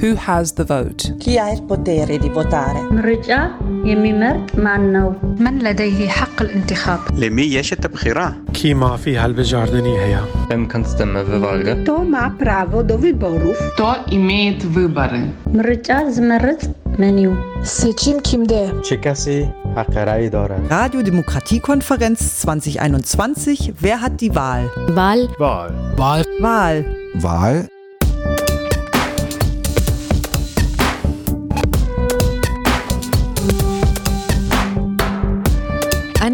Who has the vote? Chi ha il potere di votare? الرجاء يمرت مانو من لديه حق الانتخاب؟ لمي يش التبخيرة؟ كي ما فيها البجاردني هي لم كنستم بفالغة تو مع برافو دو выборов То имеет выборы الرجاء زمرت منيو سجين كيم ده چه Radio Demokratiekonferenz 2021. Wer hat die Wahl? Wahl. Wahl. Wahl. Wahl. Wahl.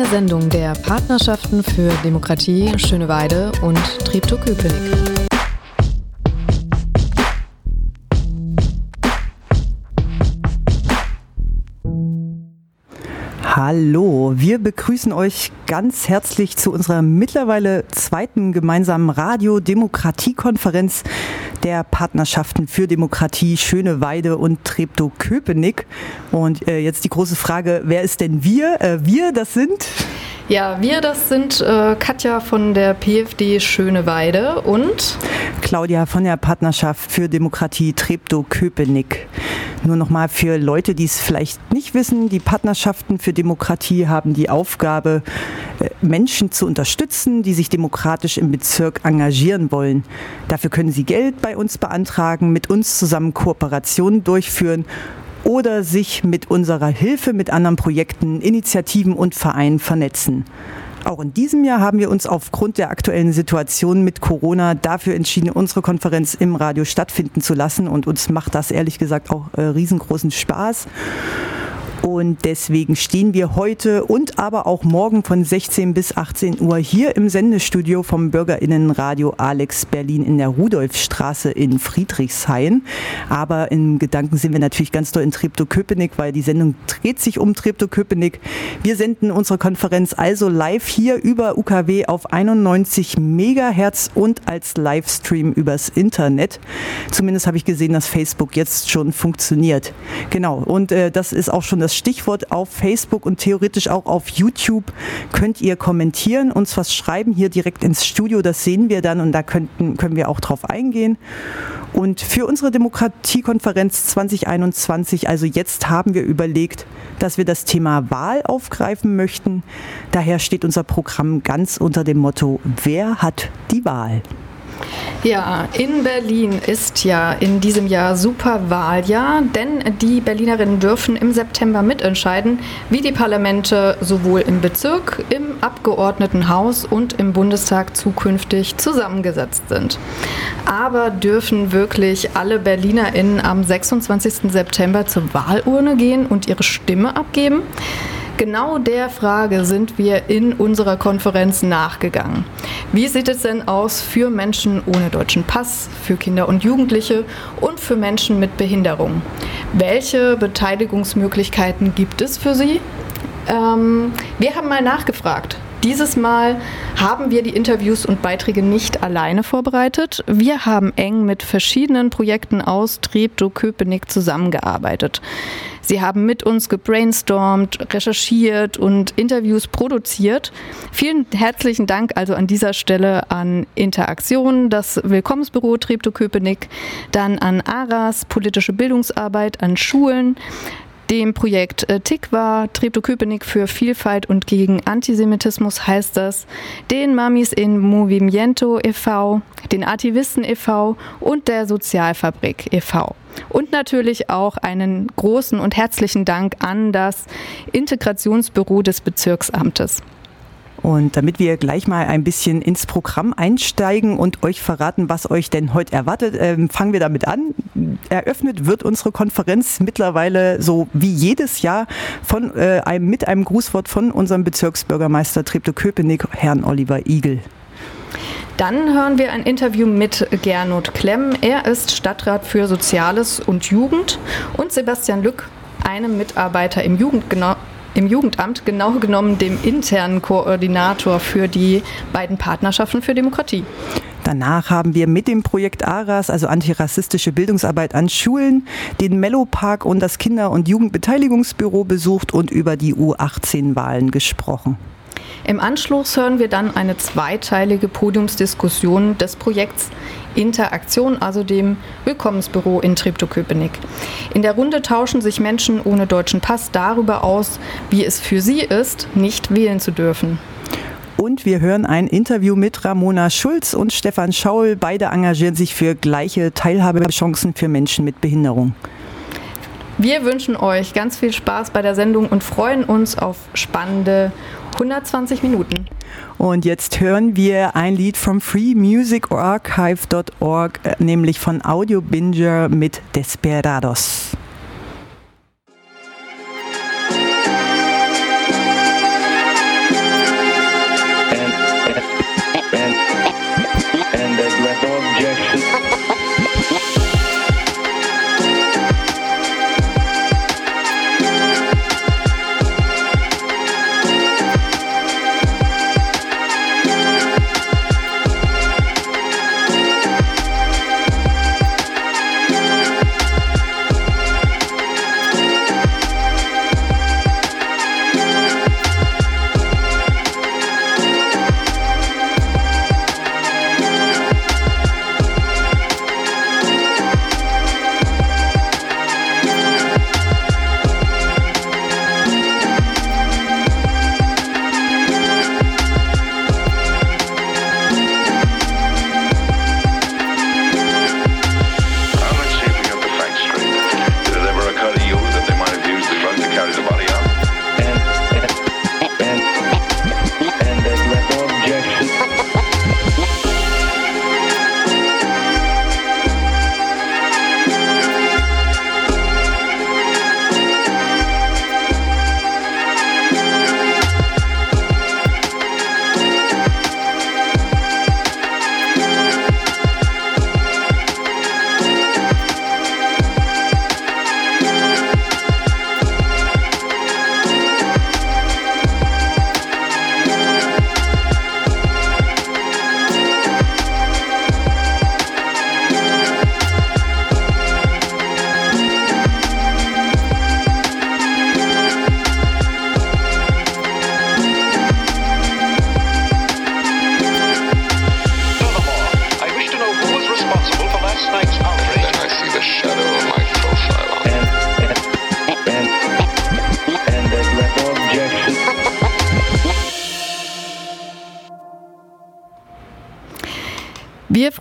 Eine Sendung der Partnerschaften für Demokratie Schöneweide und Treptow-Köpenick. Hallo, wir begrüßen euch ganz herzlich zu unserer mittlerweile zweiten gemeinsamen Radio-Demokratie-Konferenz der Partnerschaften für Demokratie Schöneweide und Treptow-Köpenick. Und äh, jetzt die große Frage, wer ist denn wir? Äh, wir, das sind... Ja, wir, das sind äh, Katja von der PFD Schöneweide und Claudia von der Partnerschaft für Demokratie Treptow-Köpenick. Nur nochmal für Leute, die es vielleicht nicht wissen, die Partnerschaften für Demokratie haben die Aufgabe, äh, Menschen zu unterstützen, die sich demokratisch im Bezirk engagieren wollen. Dafür können sie Geld bei uns beantragen, mit uns zusammen Kooperationen durchführen oder sich mit unserer Hilfe mit anderen Projekten, Initiativen und Vereinen vernetzen. Auch in diesem Jahr haben wir uns aufgrund der aktuellen Situation mit Corona dafür entschieden, unsere Konferenz im Radio stattfinden zu lassen. Und uns macht das ehrlich gesagt auch äh, riesengroßen Spaß. Und deswegen stehen wir heute und aber auch morgen von 16 bis 18 Uhr hier im Sendestudio vom Bürgerinnenradio Alex Berlin in der Rudolfstraße in Friedrichshain. Aber im Gedanken sind wir natürlich ganz doll in Treptow-Köpenick, weil die Sendung dreht sich um Treptow-Köpenick. Wir senden unsere Konferenz also live hier über UKW auf 91 Megahertz und als Livestream übers Internet. Zumindest habe ich gesehen, dass Facebook jetzt schon funktioniert. Genau. Und äh, das ist auch schon das Stichwort auf Facebook und theoretisch auch auf YouTube könnt ihr kommentieren, uns was schreiben hier direkt ins Studio, das sehen wir dann und da könnten, können wir auch drauf eingehen. Und für unsere Demokratiekonferenz 2021, also jetzt haben wir überlegt, dass wir das Thema Wahl aufgreifen möchten. Daher steht unser Programm ganz unter dem Motto, wer hat die Wahl? Ja, in Berlin ist ja in diesem Jahr Superwahljahr, denn die Berlinerinnen dürfen im September mitentscheiden, wie die Parlamente sowohl im Bezirk, im Abgeordnetenhaus und im Bundestag zukünftig zusammengesetzt sind. Aber dürfen wirklich alle Berlinerinnen am 26. September zur Wahlurne gehen und ihre Stimme abgeben? Genau der Frage sind wir in unserer Konferenz nachgegangen. Wie sieht es denn aus für Menschen ohne deutschen Pass, für Kinder und Jugendliche und für Menschen mit Behinderung? Welche Beteiligungsmöglichkeiten gibt es für sie? Ähm, wir haben mal nachgefragt. Dieses Mal haben wir die Interviews und Beiträge nicht alleine vorbereitet. Wir haben eng mit verschiedenen Projekten aus Treptow-Köpenick zusammengearbeitet. Sie haben mit uns gebrainstormt, recherchiert und Interviews produziert. Vielen herzlichen Dank also an dieser Stelle an Interaktion, das Willkommensbüro Treptow-Köpenick, dann an ARAS, politische Bildungsarbeit an Schulen, dem Projekt äh, TIKWA, Treptow-Köpenick für Vielfalt und gegen Antisemitismus heißt das, den Mamis in Movimiento e.V., den Artivisten e.V. und der Sozialfabrik e.V. Und natürlich auch einen großen und herzlichen Dank an das Integrationsbüro des Bezirksamtes. Und damit wir gleich mal ein bisschen ins Programm einsteigen und euch verraten, was euch denn heute erwartet, ähm, fangen wir damit an. Eröffnet wird unsere Konferenz mittlerweile so wie jedes Jahr von, äh, einem, mit einem Grußwort von unserem Bezirksbürgermeister Treptow-Köpenick, Herrn Oliver Igel. Dann hören wir ein Interview mit Gernot Klemm. Er ist Stadtrat für Soziales und Jugend und Sebastian Lück, einem Mitarbeiter im Jugendgenau im Jugendamt, genau genommen dem internen Koordinator für die beiden Partnerschaften für Demokratie. Danach haben wir mit dem Projekt ARAS, also antirassistische Bildungsarbeit an Schulen, den Mellopark und das Kinder- und Jugendbeteiligungsbüro besucht und über die U18-Wahlen gesprochen. Im Anschluss hören wir dann eine zweiteilige Podiumsdiskussion des Projekts Interaktion, also dem Willkommensbüro in Treptow-Köpenick. In der Runde tauschen sich Menschen ohne deutschen Pass darüber aus, wie es für sie ist, nicht wählen zu dürfen. Und wir hören ein Interview mit Ramona Schulz und Stefan Schaul. Beide engagieren sich für gleiche Teilhabechancen für Menschen mit Behinderung. Wir wünschen euch ganz viel Spaß bei der Sendung und freuen uns auf spannende 120 Minuten. Und jetzt hören wir ein Lied vom freemusicarchive.org, äh, nämlich von Audio Binger mit Desperados.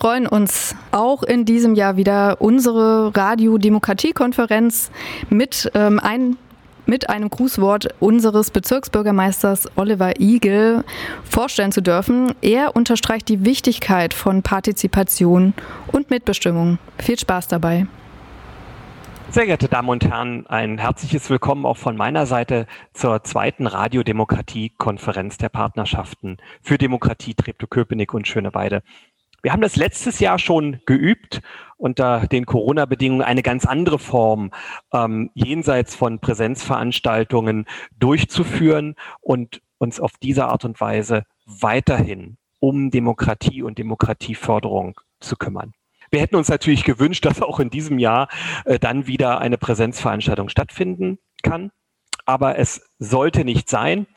Freuen uns auch in diesem Jahr wieder unsere Radio-Demokratie-Konferenz mit, ähm, ein, mit einem Grußwort unseres Bezirksbürgermeisters Oliver Igel vorstellen zu dürfen. Er unterstreicht die Wichtigkeit von Partizipation und Mitbestimmung. Viel Spaß dabei. Sehr geehrte Damen und Herren, ein herzliches Willkommen auch von meiner Seite zur zweiten Radiodemokratie-Konferenz der Partnerschaften für Demokratie Treptow-Köpenick und Schöneweide. Wir haben das letztes Jahr schon geübt, unter den Corona-Bedingungen eine ganz andere Form ähm, jenseits von Präsenzveranstaltungen durchzuführen und uns auf diese Art und Weise weiterhin um Demokratie und Demokratieförderung zu kümmern. Wir hätten uns natürlich gewünscht, dass auch in diesem Jahr äh, dann wieder eine Präsenzveranstaltung stattfinden kann. Aber es sollte nicht sein.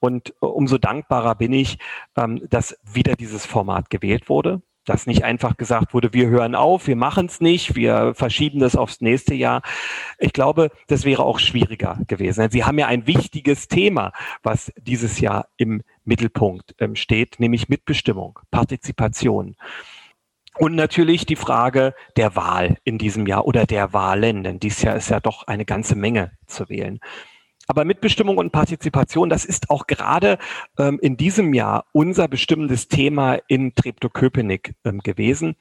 Und umso dankbarer bin ich, ähm, dass wieder dieses Format gewählt wurde dass nicht einfach gesagt wurde, wir hören auf, wir machen es nicht, wir verschieben das aufs nächste Jahr. Ich glaube, das wäre auch schwieriger gewesen. Sie haben ja ein wichtiges Thema, was dieses Jahr im Mittelpunkt ähm, steht, nämlich Mitbestimmung, Partizipation. Und natürlich die Frage der Wahl in diesem Jahr oder der Wahlen, denn dieses Jahr ist ja doch eine ganze Menge zu wählen. Aber Mitbestimmung und Partizipation, das ist auch gerade ähm, in diesem Jahr unser bestimmendes Thema in Treptow-Köpenick ähm, gewesen.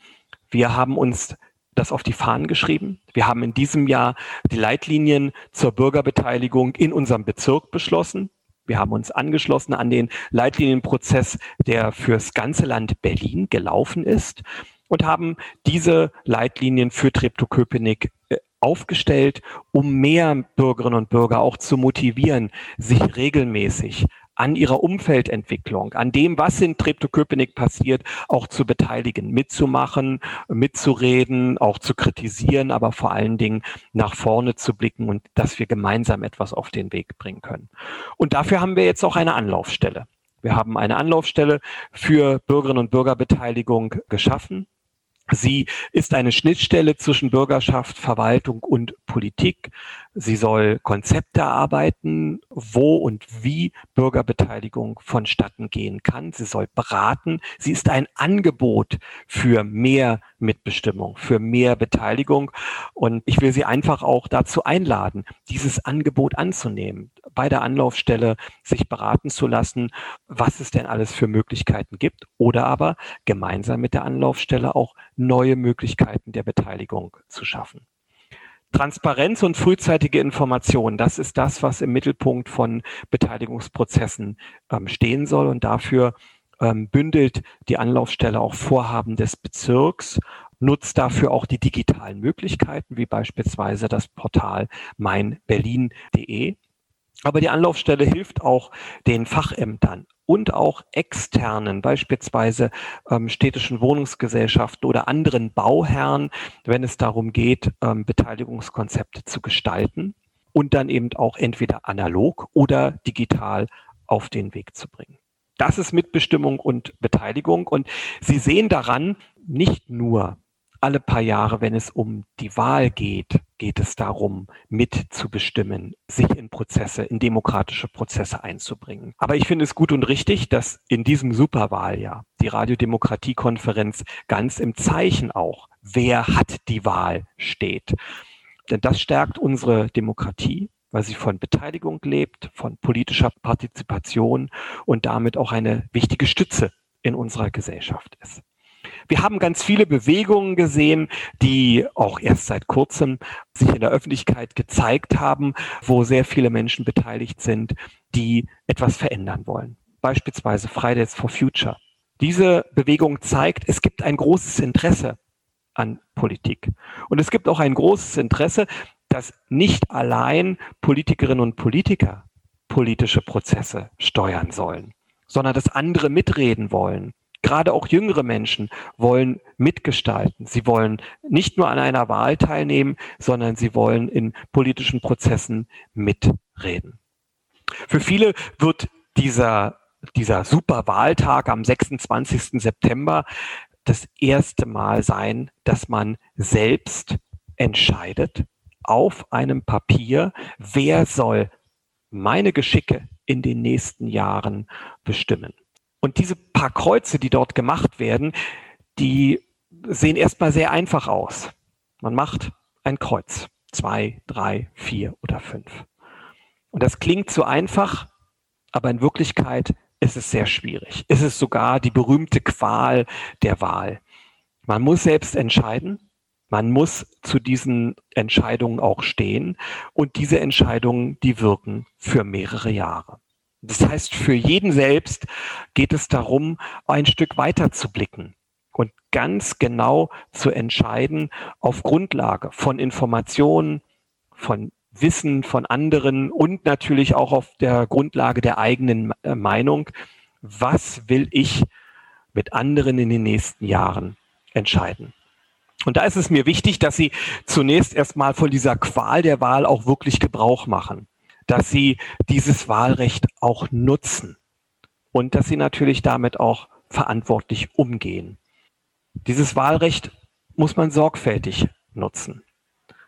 Wir haben uns das auf die Fahnen geschrieben. Wir haben in diesem Jahr die Leitlinien zur Bürgerbeteiligung in unserem Bezirk beschlossen. Wir haben uns angeschlossen an den Leitlinienprozess, der fürs ganze Land Berlin gelaufen ist und haben diese Leitlinien für Treptow-Köpenick äh, aufgestellt, um mehr Bürgerinnen und Bürger auch zu motivieren, sich regelmäßig an ihrer Umfeldentwicklung, an dem, was in Treptow-Köpenick passiert, auch zu beteiligen, mitzumachen, mitzureden, auch zu kritisieren, aber vor allen Dingen nach vorne zu blicken und dass wir gemeinsam etwas auf den Weg bringen können. Und dafür haben wir jetzt auch eine Anlaufstelle. Wir haben eine Anlaufstelle für Bürgerinnen und Bürgerbeteiligung geschaffen. Sie ist eine Schnittstelle zwischen Bürgerschaft, Verwaltung und Politik. Sie soll Konzepte erarbeiten, wo und wie Bürgerbeteiligung vonstatten gehen kann. Sie soll beraten. Sie ist ein Angebot für mehr Mitbestimmung, für mehr Beteiligung. Und ich will Sie einfach auch dazu einladen, dieses Angebot anzunehmen, bei der Anlaufstelle sich beraten zu lassen, was es denn alles für Möglichkeiten gibt oder aber gemeinsam mit der Anlaufstelle auch neue Möglichkeiten der Beteiligung zu schaffen. Transparenz und frühzeitige Information, das ist das, was im Mittelpunkt von Beteiligungsprozessen ähm, stehen soll. Und dafür ähm, bündelt die Anlaufstelle auch Vorhaben des Bezirks, nutzt dafür auch die digitalen Möglichkeiten, wie beispielsweise das Portal meinberlin.de. Aber die Anlaufstelle hilft auch den Fachämtern und auch externen, beispielsweise ähm, städtischen Wohnungsgesellschaften oder anderen Bauherren, wenn es darum geht, ähm, Beteiligungskonzepte zu gestalten und dann eben auch entweder analog oder digital auf den Weg zu bringen. Das ist Mitbestimmung und Beteiligung. Und Sie sehen daran nicht nur alle paar Jahre, wenn es um die Wahl geht, geht es darum, mitzubestimmen, sich in Prozesse, in demokratische Prozesse einzubringen. Aber ich finde es gut und richtig, dass in diesem Superwahljahr die Radiodemokratiekonferenz ganz im Zeichen auch, wer hat die Wahl steht. Denn das stärkt unsere Demokratie, weil sie von Beteiligung lebt, von politischer Partizipation und damit auch eine wichtige Stütze in unserer Gesellschaft ist. Wir haben ganz viele Bewegungen gesehen, die auch erst seit kurzem sich in der Öffentlichkeit gezeigt haben, wo sehr viele Menschen beteiligt sind, die etwas verändern wollen. Beispielsweise Fridays for Future. Diese Bewegung zeigt, es gibt ein großes Interesse an Politik. Und es gibt auch ein großes Interesse, dass nicht allein Politikerinnen und Politiker politische Prozesse steuern sollen, sondern dass andere mitreden wollen, Gerade auch jüngere Menschen wollen mitgestalten. Sie wollen nicht nur an einer Wahl teilnehmen, sondern sie wollen in politischen Prozessen mitreden. Für viele wird dieser, dieser Superwahltag am 26. September das erste Mal sein, dass man selbst entscheidet auf einem Papier, wer soll meine Geschicke in den nächsten Jahren bestimmen. Und diese paar Kreuze, die dort gemacht werden, die sehen erstmal sehr einfach aus. Man macht ein Kreuz. Zwei, drei, vier oder fünf. Und das klingt so einfach, aber in Wirklichkeit ist es sehr schwierig. Es ist sogar die berühmte Qual der Wahl. Man muss selbst entscheiden. Man muss zu diesen Entscheidungen auch stehen. Und diese Entscheidungen, die wirken für mehrere Jahre. Das heißt, für jeden selbst geht es darum, ein Stück weiter zu blicken und ganz genau zu entscheiden auf Grundlage von Informationen, von Wissen von anderen und natürlich auch auf der Grundlage der eigenen äh, Meinung, was will ich mit anderen in den nächsten Jahren entscheiden. Und da ist es mir wichtig, dass Sie zunächst erstmal von dieser Qual der Wahl auch wirklich Gebrauch machen dass sie dieses Wahlrecht auch nutzen und dass sie natürlich damit auch verantwortlich umgehen. Dieses Wahlrecht muss man sorgfältig nutzen.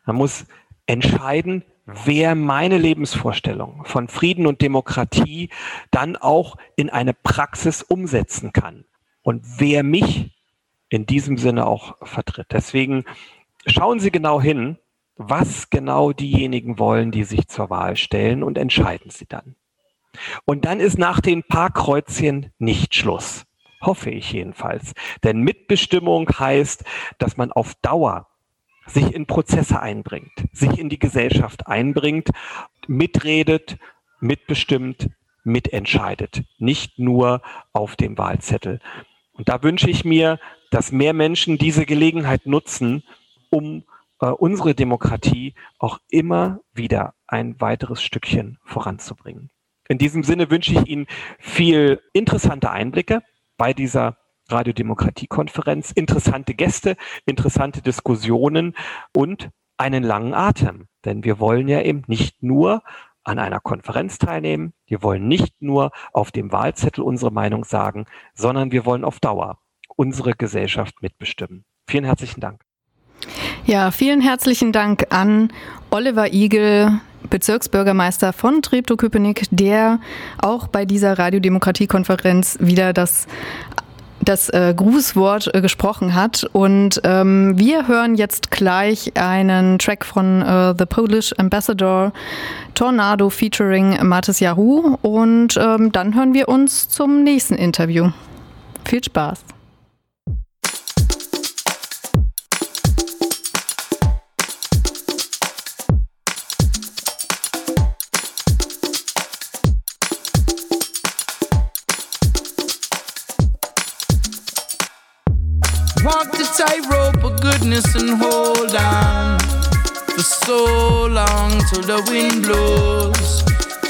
Man muss entscheiden, wer meine Lebensvorstellung von Frieden und Demokratie dann auch in eine Praxis umsetzen kann und wer mich in diesem Sinne auch vertritt. Deswegen schauen Sie genau hin, was genau diejenigen wollen, die sich zur Wahl stellen und entscheiden sie dann. Und dann ist nach den paar Kreuzchen nicht Schluss. Hoffe ich jedenfalls. Denn Mitbestimmung heißt, dass man auf Dauer sich in Prozesse einbringt, sich in die Gesellschaft einbringt, mitredet, mitbestimmt, mitentscheidet. Nicht nur auf dem Wahlzettel. Und da wünsche ich mir, dass mehr Menschen diese Gelegenheit nutzen, um unsere Demokratie auch immer wieder ein weiteres Stückchen voranzubringen. In diesem Sinne wünsche ich Ihnen viel interessante Einblicke bei dieser Radiodemokratiekonferenz, interessante Gäste, interessante Diskussionen und einen langen Atem. Denn wir wollen ja eben nicht nur an einer Konferenz teilnehmen. Wir wollen nicht nur auf dem Wahlzettel unsere Meinung sagen, sondern wir wollen auf Dauer unsere Gesellschaft mitbestimmen. Vielen herzlichen Dank. Ja, vielen herzlichen Dank an Oliver Igel, Bezirksbürgermeister von Treptow-Köpenick, der auch bei dieser Radiodemokratiekonferenz wieder das das äh, Grußwort äh, gesprochen hat. Und ähm, wir hören jetzt gleich einen Track von äh, The Polish Ambassador Tornado featuring Matis Yahoo. Und ähm, dann hören wir uns zum nächsten Interview. Viel Spaß! Tightrope of goodness and hold on for so long till the wind blows.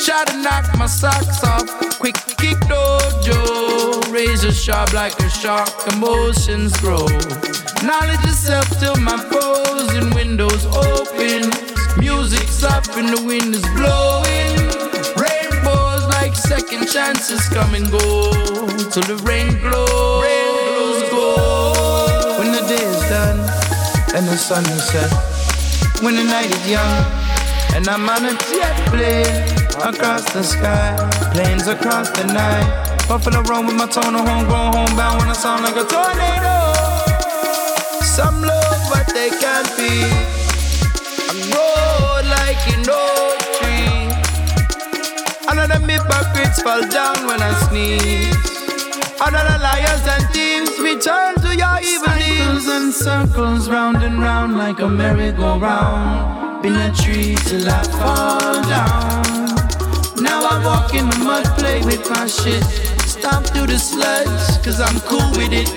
Try to knock my socks off, quick kick dojo. Razor sharp like a shark, emotions grow. Knowledge itself till my frozen windows open. Music soft and the wind is blowing. Rainbows like second chances come and go till the rain glows. And the sun is set. When the night is young, and I'm on a jet plane across the sky, planes across the night. Buffalo run with my tone of home, going homebound when I sound like a tornado. Some love, but they can't be. I grow like an oak tree. Another hypocrites fall down when I sneeze. And thieves return to your evil Cycles and circles round and round like a merry-go-round. Been a tree till I fall down. Now I walk in the mud, play with my shit. Stomp through the sludge, cause I'm cool with it.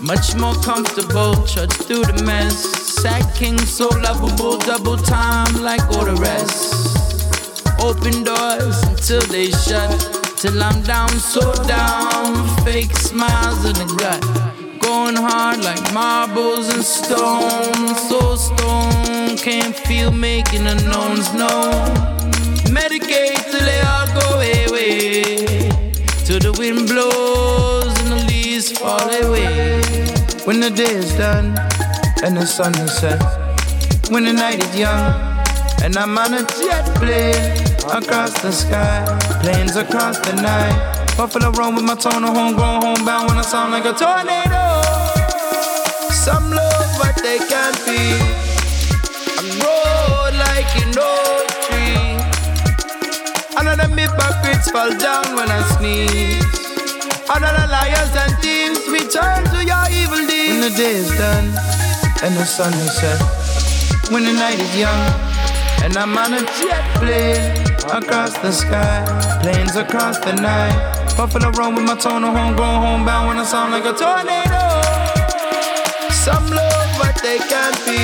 Much more comfortable, trudge through the mess. Sack king, so lovable, double time like all the rest. Open doors until they shut till I'm down, so down. Fake smiles in the gut, going hard like marbles and stone. So stone, can't feel making the knowns known. Medicate till they all go away, till the wind blows and the leaves fall away. When the day is done and the sun is set, when the night is young and I'm on a jet plane across the sky, planes across the night. Buffalo run with my tone of homegrown, homebound when I sound like a tornado. Some love, but they can't be. I'm roll like an oak tree. Another hypocrites fall down when I sneeze. Another liars and thieves return to your evil deeds. When the day is done and the sun is set, when the night is young. And I'm on a jet plane across the sky, planes across the night. Buffalo run with my tone of home, going homebound when I sound like a tornado. Some love, but they can't be.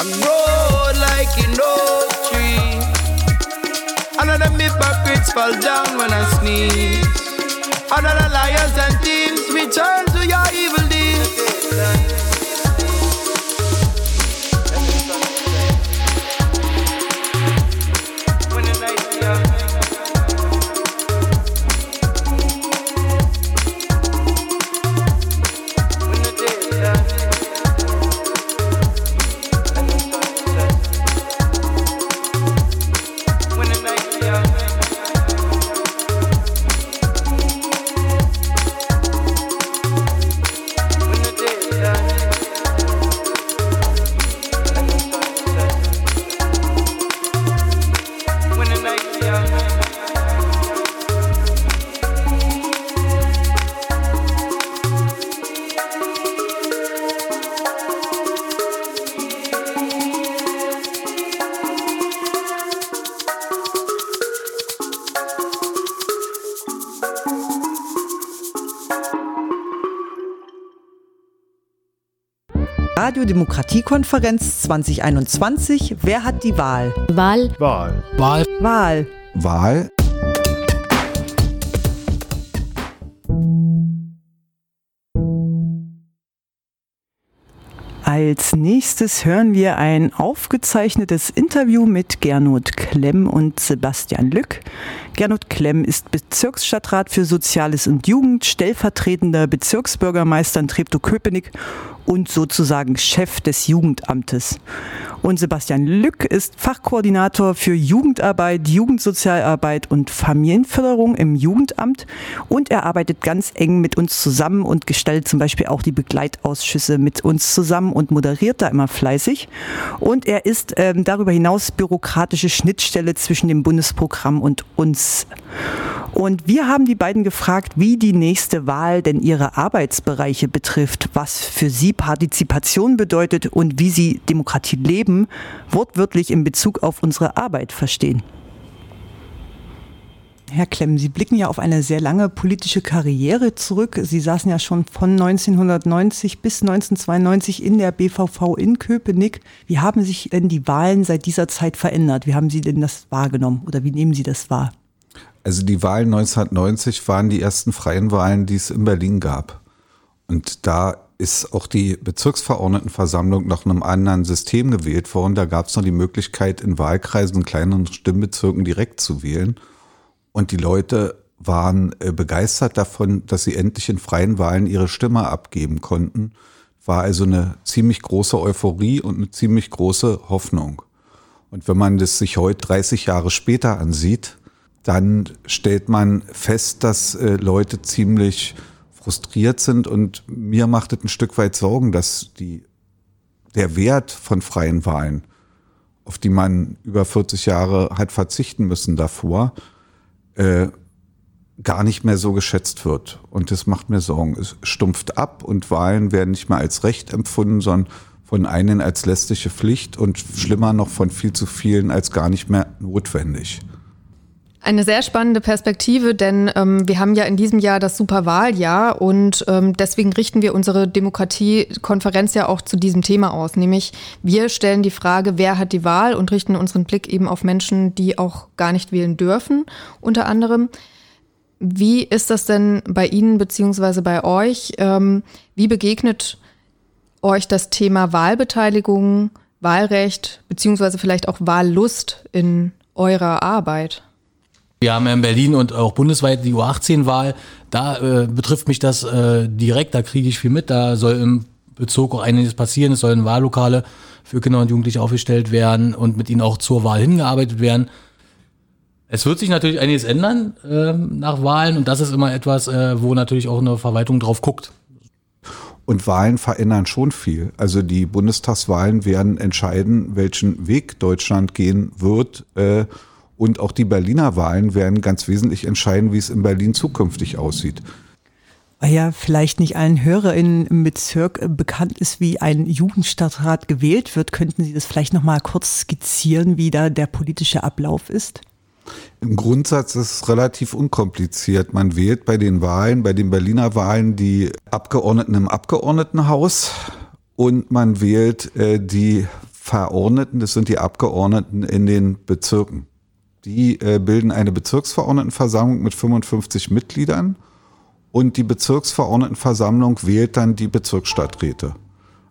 I'm road like an oak tree. Another hypocrites fall down when I sneeze. Another liars and thieves return to your evil deeds. Radiodemokratiekonferenz 2021. Wer hat die Wahl? Wahl. Wahl. Wahl. Wahl. Wahl. Als nächstes hören wir ein aufgezeichnetes Interview mit Gernot Klemm und Sebastian Lück. Gernot Klemm ist Bezirksstadtrat für Soziales und Jugend, stellvertretender Bezirksbürgermeister in Treptow-Köpenick und sozusagen Chef des Jugendamtes. Und Sebastian Lück ist Fachkoordinator für Jugendarbeit, Jugendsozialarbeit und Familienförderung im Jugendamt. Und er arbeitet ganz eng mit uns zusammen und gestaltet zum Beispiel auch die Begleitausschüsse mit uns zusammen und moderiert da immer fleißig. Und er ist ähm, darüber hinaus bürokratische Schnittstelle zwischen dem Bundesprogramm und uns. Und wir haben die beiden gefragt, wie die nächste Wahl denn ihre Arbeitsbereiche betrifft, was für sie Partizipation bedeutet und wie sie Demokratie leben, wortwörtlich in Bezug auf unsere Arbeit verstehen. Herr Klemm, Sie blicken ja auf eine sehr lange politische Karriere zurück. Sie saßen ja schon von 1990 bis 1992 in der BVV in Köpenick. Wie haben sich denn die Wahlen seit dieser Zeit verändert? Wie haben Sie denn das wahrgenommen oder wie nehmen Sie das wahr? Also die Wahlen 1990 waren die ersten freien Wahlen, die es in Berlin gab. Und da ist auch die Bezirksverordnetenversammlung nach einem anderen System gewählt worden. Da gab es noch die Möglichkeit, in Wahlkreisen, in kleineren Stimmbezirken direkt zu wählen. Und die Leute waren äh, begeistert davon, dass sie endlich in freien Wahlen ihre Stimme abgeben konnten. War also eine ziemlich große Euphorie und eine ziemlich große Hoffnung. Und wenn man das sich heute 30 Jahre später ansieht, dann stellt man fest, dass äh, Leute ziemlich frustriert sind und mir macht es ein Stück weit Sorgen, dass die, der Wert von freien Wahlen, auf die man über 40 Jahre hat verzichten müssen davor, äh, gar nicht mehr so geschätzt wird. Und das macht mir Sorgen. Es stumpft ab und Wahlen werden nicht mehr als Recht empfunden, sondern von einen als lästige Pflicht und schlimmer noch von viel zu vielen als gar nicht mehr notwendig. Eine sehr spannende Perspektive, denn ähm, wir haben ja in diesem Jahr das Superwahljahr und ähm, deswegen richten wir unsere Demokratiekonferenz ja auch zu diesem Thema aus. Nämlich wir stellen die Frage, wer hat die Wahl und richten unseren Blick eben auf Menschen, die auch gar nicht wählen dürfen, unter anderem. Wie ist das denn bei Ihnen beziehungsweise bei euch? Ähm, wie begegnet euch das Thema Wahlbeteiligung, Wahlrecht beziehungsweise vielleicht auch Wahllust in eurer Arbeit? Wir haben ja in Berlin und auch bundesweit die U18-Wahl. Da äh, betrifft mich das äh, direkt, da kriege ich viel mit. Da soll im Bezug auch einiges passieren. Es sollen Wahllokale für Kinder und Jugendliche aufgestellt werden und mit ihnen auch zur Wahl hingearbeitet werden. Es wird sich natürlich einiges ändern äh, nach Wahlen und das ist immer etwas, äh, wo natürlich auch eine Verwaltung drauf guckt. Und Wahlen verändern schon viel. Also die Bundestagswahlen werden entscheiden, welchen Weg Deutschland gehen wird. Und auch die Berliner Wahlen werden ganz wesentlich entscheiden, wie es in Berlin zukünftig aussieht. Weil ja vielleicht nicht allen HörerInnen im Bezirk bekannt ist, wie ein Jugendstadtrat gewählt wird, könnten Sie das vielleicht noch mal kurz skizzieren, wie da der politische Ablauf ist? Im Grundsatz ist es relativ unkompliziert. Man wählt bei den Wahlen, bei den Berliner Wahlen die Abgeordneten im Abgeordnetenhaus und man wählt äh, die Verordneten, das sind die Abgeordneten in den Bezirken. Die äh, bilden eine Bezirksverordnetenversammlung mit 55 Mitgliedern und die Bezirksverordnetenversammlung wählt dann die Bezirksstadträte.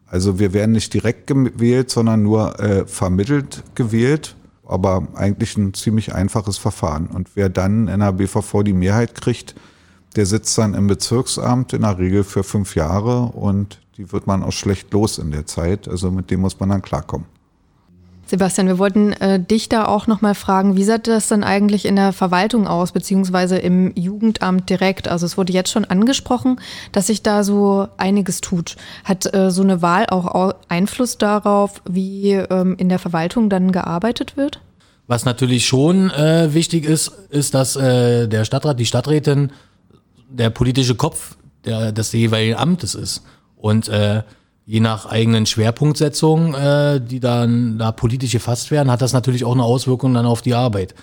Also wir werden nicht direkt gewählt, sondern nur äh, vermittelt gewählt, aber eigentlich ein ziemlich einfaches Verfahren. Und wer dann in der BVV die Mehrheit kriegt, der sitzt dann im Bezirksamt in der Regel für fünf Jahre und die wird man auch schlecht los in der Zeit. Also mit dem muss man dann klarkommen. Sebastian, wir wollten äh, dich da auch nochmal fragen, wie sah das denn eigentlich in der Verwaltung aus, beziehungsweise im Jugendamt direkt? Also es wurde jetzt schon angesprochen, dass sich da so einiges tut. Hat äh, so eine Wahl auch Einfluss darauf, wie ähm, in der Verwaltung dann gearbeitet wird? Was natürlich schon äh, wichtig ist, ist, dass äh, der Stadtrat, die Stadträtin der politische Kopf der, des jeweiligen Amtes ist. Und äh, je nach eigenen Schwerpunktsetzungen, äh, die dann da politisch gefasst werden, hat das natürlich auch eine Auswirkung dann auf die Arbeit.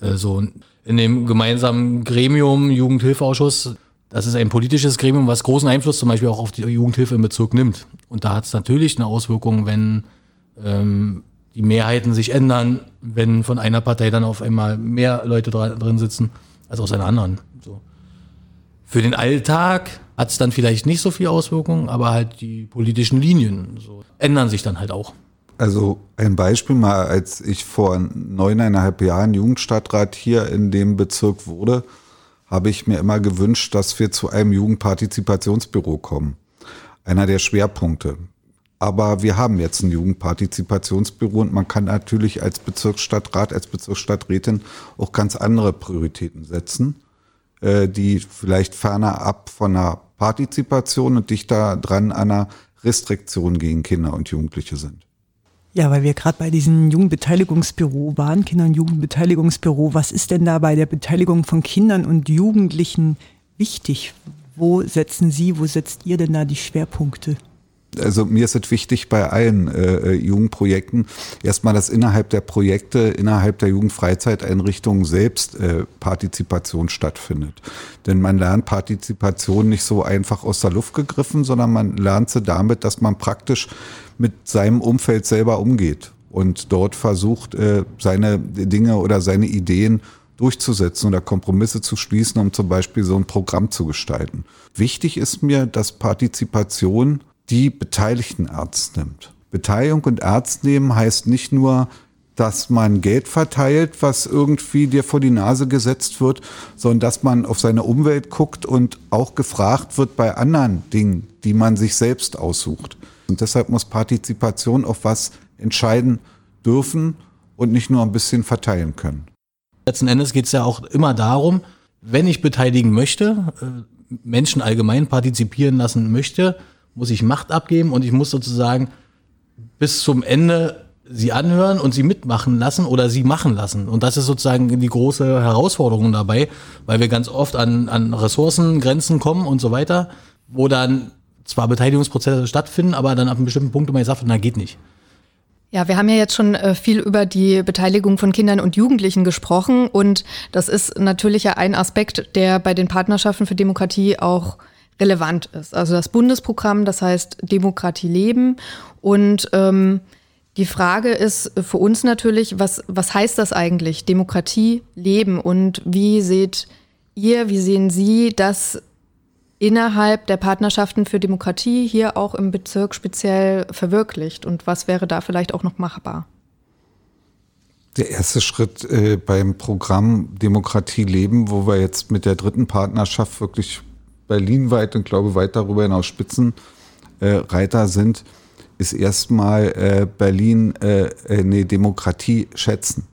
Äh, so in dem gemeinsamen Gremium Jugendhilfeausschuss, das ist ein politisches Gremium, was großen Einfluss zum Beispiel auch auf die Jugendhilfe im Bezirk nimmt. Und da hat es natürlich eine Auswirkung, wenn ähm, die Mehrheiten sich ändern, wenn von einer Partei dann auf einmal mehr Leute drin sitzen als aus einer anderen. So. Für den Alltag hat es dann vielleicht nicht so viel Auswirkungen, aber halt die politischen Linien so ändern sich dann halt auch. Also ein Beispiel mal, als ich vor neuneinhalb Jahren Jugendstadtrat hier in dem Bezirk wurde, habe ich mir immer gewünscht, dass wir zu einem Jugendpartizipationsbüro kommen. Einer der Schwerpunkte. Aber wir haben jetzt ein Jugendpartizipationsbüro und man kann natürlich als Bezirksstadtrat, als Bezirksstadträtin auch ganz andere Prioritäten setzen, äh, die vielleicht ferner ab von einer Partizipation und dichter dran an einer Restriktion gegen Kinder und Jugendliche sind. Ja, weil wir gerade bei diesem Jugendbeteiligungsbüro waren, Kinder- und Jugendbeteiligungsbüro. Was ist denn da bei der Beteiligung von Kindern und Jugendlichen wichtig? Wo setzen Sie, wo setzt ihr denn da die Schwerpunkte? Also mir ist es wichtig bei allen äh, äh, Jugendprojekten erstmal, dass innerhalb der Projekte, innerhalb der Jugendfreizeiteinrichtungen selbst äh, Partizipation stattfindet. Denn man lernt Partizipation nicht so einfach aus der Luft gegriffen, sondern man lernt sie damit, dass man praktisch mit seinem Umfeld selber umgeht und dort versucht, äh, seine Dinge oder seine Ideen durchzusetzen oder Kompromisse zu schließen, um zum Beispiel so ein Programm zu gestalten. Wichtig ist mir, dass Partizipation die Beteiligten ernst nimmt. Beteiligung und Ernst nehmen heißt nicht nur, dass man Geld verteilt, was irgendwie dir vor die Nase gesetzt wird, sondern dass man auf seine Umwelt guckt und auch gefragt wird bei anderen Dingen, die man sich selbst aussucht. Und deshalb muss Partizipation auf was entscheiden dürfen und nicht nur ein bisschen verteilen können. Letzten Endes geht es ja auch immer darum, wenn ich beteiligen möchte, äh, Menschen allgemein partizipieren lassen möchte, muss ich Macht abgeben und ich muss sozusagen bis zum Ende sie anhören und sie mitmachen lassen oder sie machen lassen. Und das ist sozusagen die große Herausforderung dabei, weil wir ganz oft an, an Ressourcengrenzen kommen und so weiter, wo dann zwar Beteiligungsprozesse stattfinden, aber dann ab einem bestimmten Punkt immer gesagt wird, na geht nicht. Ja, wir haben ja jetzt schon äh, viel über die Beteiligung von Kindern und Jugendlichen gesprochen und das ist natürlich ja ein Aspekt, der bei den Partnerschaften für Demokratie auch relevant ist. Also das Bundesprogramm, das heißt Demokratie leben. Und ähm, die Frage ist für uns natürlich, was, was heißt das eigentlich, Demokratie leben? Und wie seht ihr, wie sehen Sie das innerhalb der Partnerschaften für Demokratie hier auch im Bezirk speziell verwirklicht? Und was wäre da vielleicht auch noch machbar? Der erste Schritt äh, beim Programm Demokratie leben, wo wir jetzt mit der dritten Partnerschaft wirklich berlinweit und glaube weit darüber hinaus Spitzenreiter äh, sind, ist erstmal äh, Berlin äh, äh, nee, Demokratie schätzen.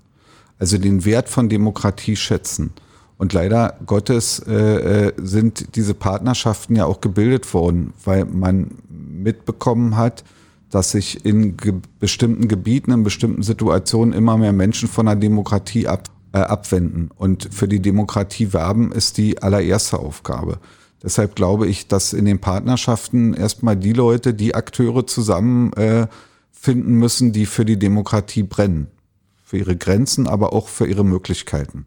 Also den Wert von Demokratie schätzen. Und leider Gottes äh, äh, sind diese Partnerschaften ja auch gebildet worden, weil man mitbekommen hat, dass sich in ge bestimmten Gebieten, in bestimmten Situationen immer mehr Menschen von der Demokratie ab, äh, abwenden. Und für die Demokratie werben ist die allererste Aufgabe. Deshalb glaube ich, dass in den Partnerschaften erstmal die Leute, die Akteure zusammenfinden äh, müssen, die für die Demokratie brennen. Für ihre Grenzen, aber auch für ihre Möglichkeiten.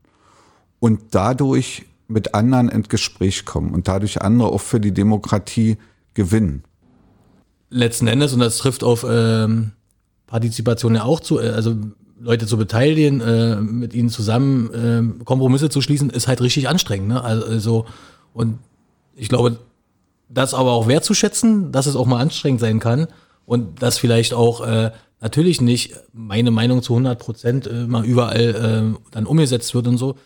Und dadurch mit anderen ins Gespräch kommen und dadurch andere auch für die Demokratie gewinnen. Letzten Endes, und das trifft auf ähm, Partizipation ja auch zu, äh, also Leute zu beteiligen, äh, mit ihnen zusammen äh, Kompromisse zu schließen, ist halt richtig anstrengend. Ne? Also, und ich glaube, das aber auch wertzuschätzen, dass es auch mal anstrengend sein kann und dass vielleicht auch äh, natürlich nicht meine Meinung zu 100 Prozent äh, mal überall äh, dann umgesetzt wird und so.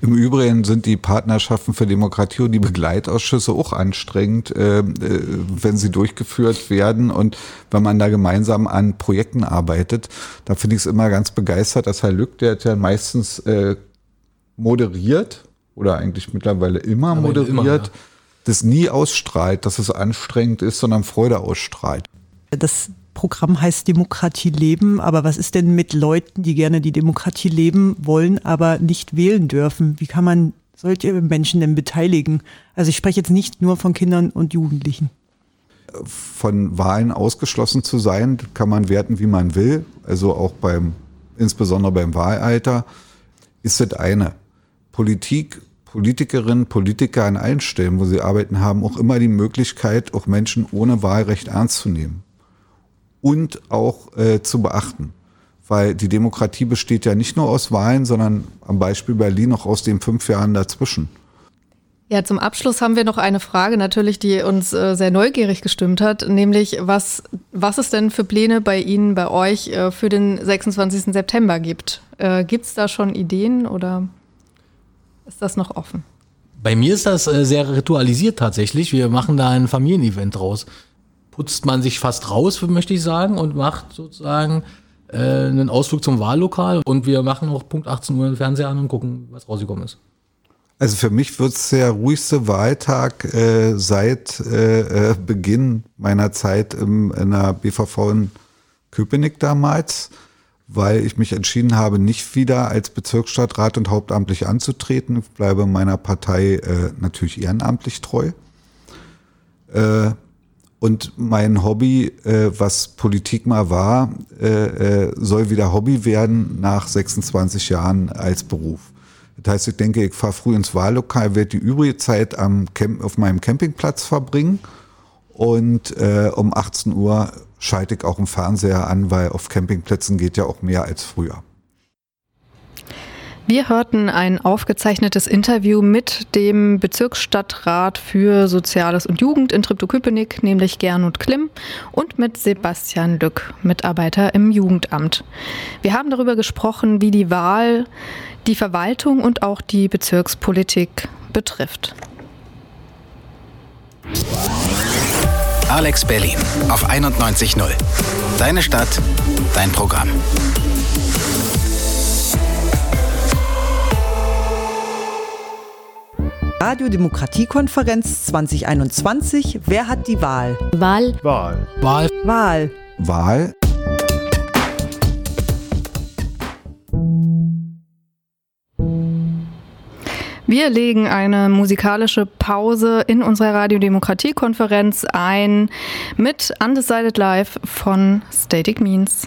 Im Übrigen sind die Partnerschaften für Demokratie und die Begleitausschüsse auch anstrengend, äh, äh, wenn sie durchgeführt werden und wenn man da gemeinsam an Projekten arbeitet. Da finde ich es immer ganz begeistert, dass Herr Lück, der ja meistens äh, moderiert oder eigentlich mittlerweile immer Aber moderiert, immer, ja. das nie ausstrahlt, dass es anstrengend ist, sondern Freude ausstrahlt. Das Programm heißt Demokratie leben, aber was ist denn mit Leuten, die gerne die Demokratie leben wollen, aber nicht wählen dürfen? Wie kann man solche Menschen denn beteiligen? Also ich spreche jetzt nicht nur von Kindern und Jugendlichen. Von Wahlen ausgeschlossen zu sein, kann man werten, wie man will. Also auch beim, insbesondere beim Wahlalter, ist das eine. Politik, Politikerinnen, Politiker an allen Stellen, wo sie arbeiten, haben auch immer die Möglichkeit, auch Menschen ohne Wahlrecht ernst zu nehmen und auch äh, zu beachten. Weil die Demokratie besteht ja nicht nur aus Wahlen, sondern am Beispiel Berlin auch aus den fünf Jahren dazwischen. Ja, zum Abschluss haben wir noch eine Frage natürlich, die uns äh, sehr neugierig gestimmt hat, nämlich was, was es denn für Pläne bei Ihnen, bei euch äh, für den 26. September gibt. Äh, gibt es da schon Ideen oder ist das noch offen? Bei mir ist das äh, sehr ritualisiert tatsächlich. Wir machen da ein Familienevent draus. Putzt man sich fast raus, möchte ich sagen, und macht sozusagen äh, einen Ausflug zum Wahllokal. Und wir machen auch Punkt 18 Uhr den Fernseher an und gucken, was rausgekommen ist. Also für mich wird es der ruhigste Wahltag äh, seit äh, äh Beginn meiner Zeit im, in der BVV in Köpenick damals, weil ich mich entschieden habe, nicht wieder als Bezirksstadtrat und hauptamtlich anzutreten. Ich bleibe meiner Partei äh, natürlich ehrenamtlich treu. Äh, und mein Hobby, äh, was Politik mal war, soll wieder Hobby werden nach 26 Jahren als Beruf. Das heißt, ich denke, ich fahre früh ins Wahllokal, werde die übrige Zeit am Camp, auf meinem Campingplatz verbringen und äh, um 18 Uhr schalte ich auch einen Fernseher an, weil auf Campingplätzen geht ja auch mehr als früher. Wir hörten ein aufgezeichnetes Interview mit dem Bezirksstadtrat für Soziales und Jugend in Treptow-Köpenick, nämlich Gernot Klimm, und mit Sebastian Lück, Mitarbeiter im Jugendamt. Wir haben darüber gesprochen, wie die Wahl die Verwaltung und auch die Bezirkspolitik betrifft. Alex Berlin auf 91.0. Deine Stadt, dein Programm. Radiodemokratiekonferenz 2021. Wer hat die Wahl? Wahl. Wahl. Wahl. Wahl. Wahl. Wir legen eine musikalische Pause in unserer Radiodemokratie-Konferenz ein mit Undecided Live von Static Means.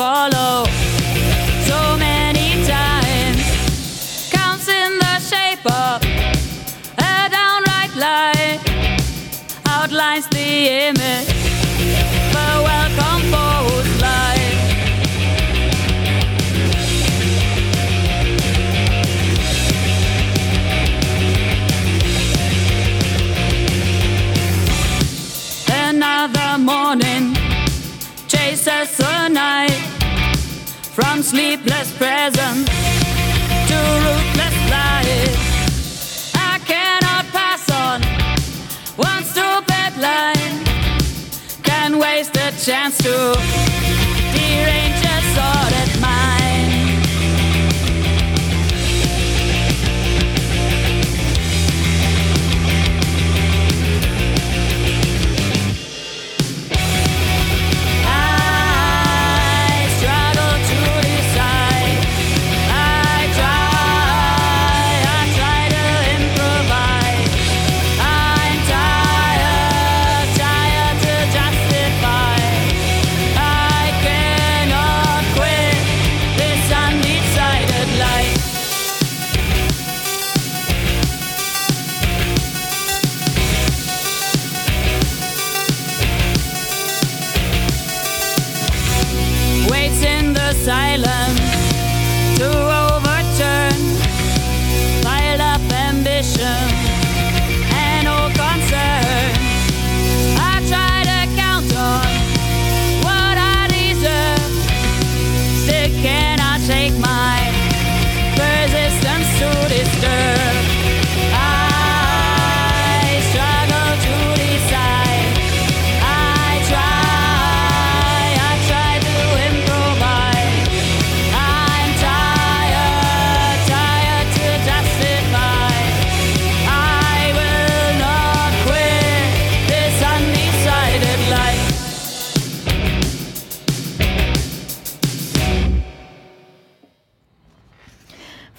Follow so many times. Counts in the shape of a downright lie, outlines the image. Sleepless presence to ruthless lies. I cannot pass on one stupid line, can waste a chance to derange a sordid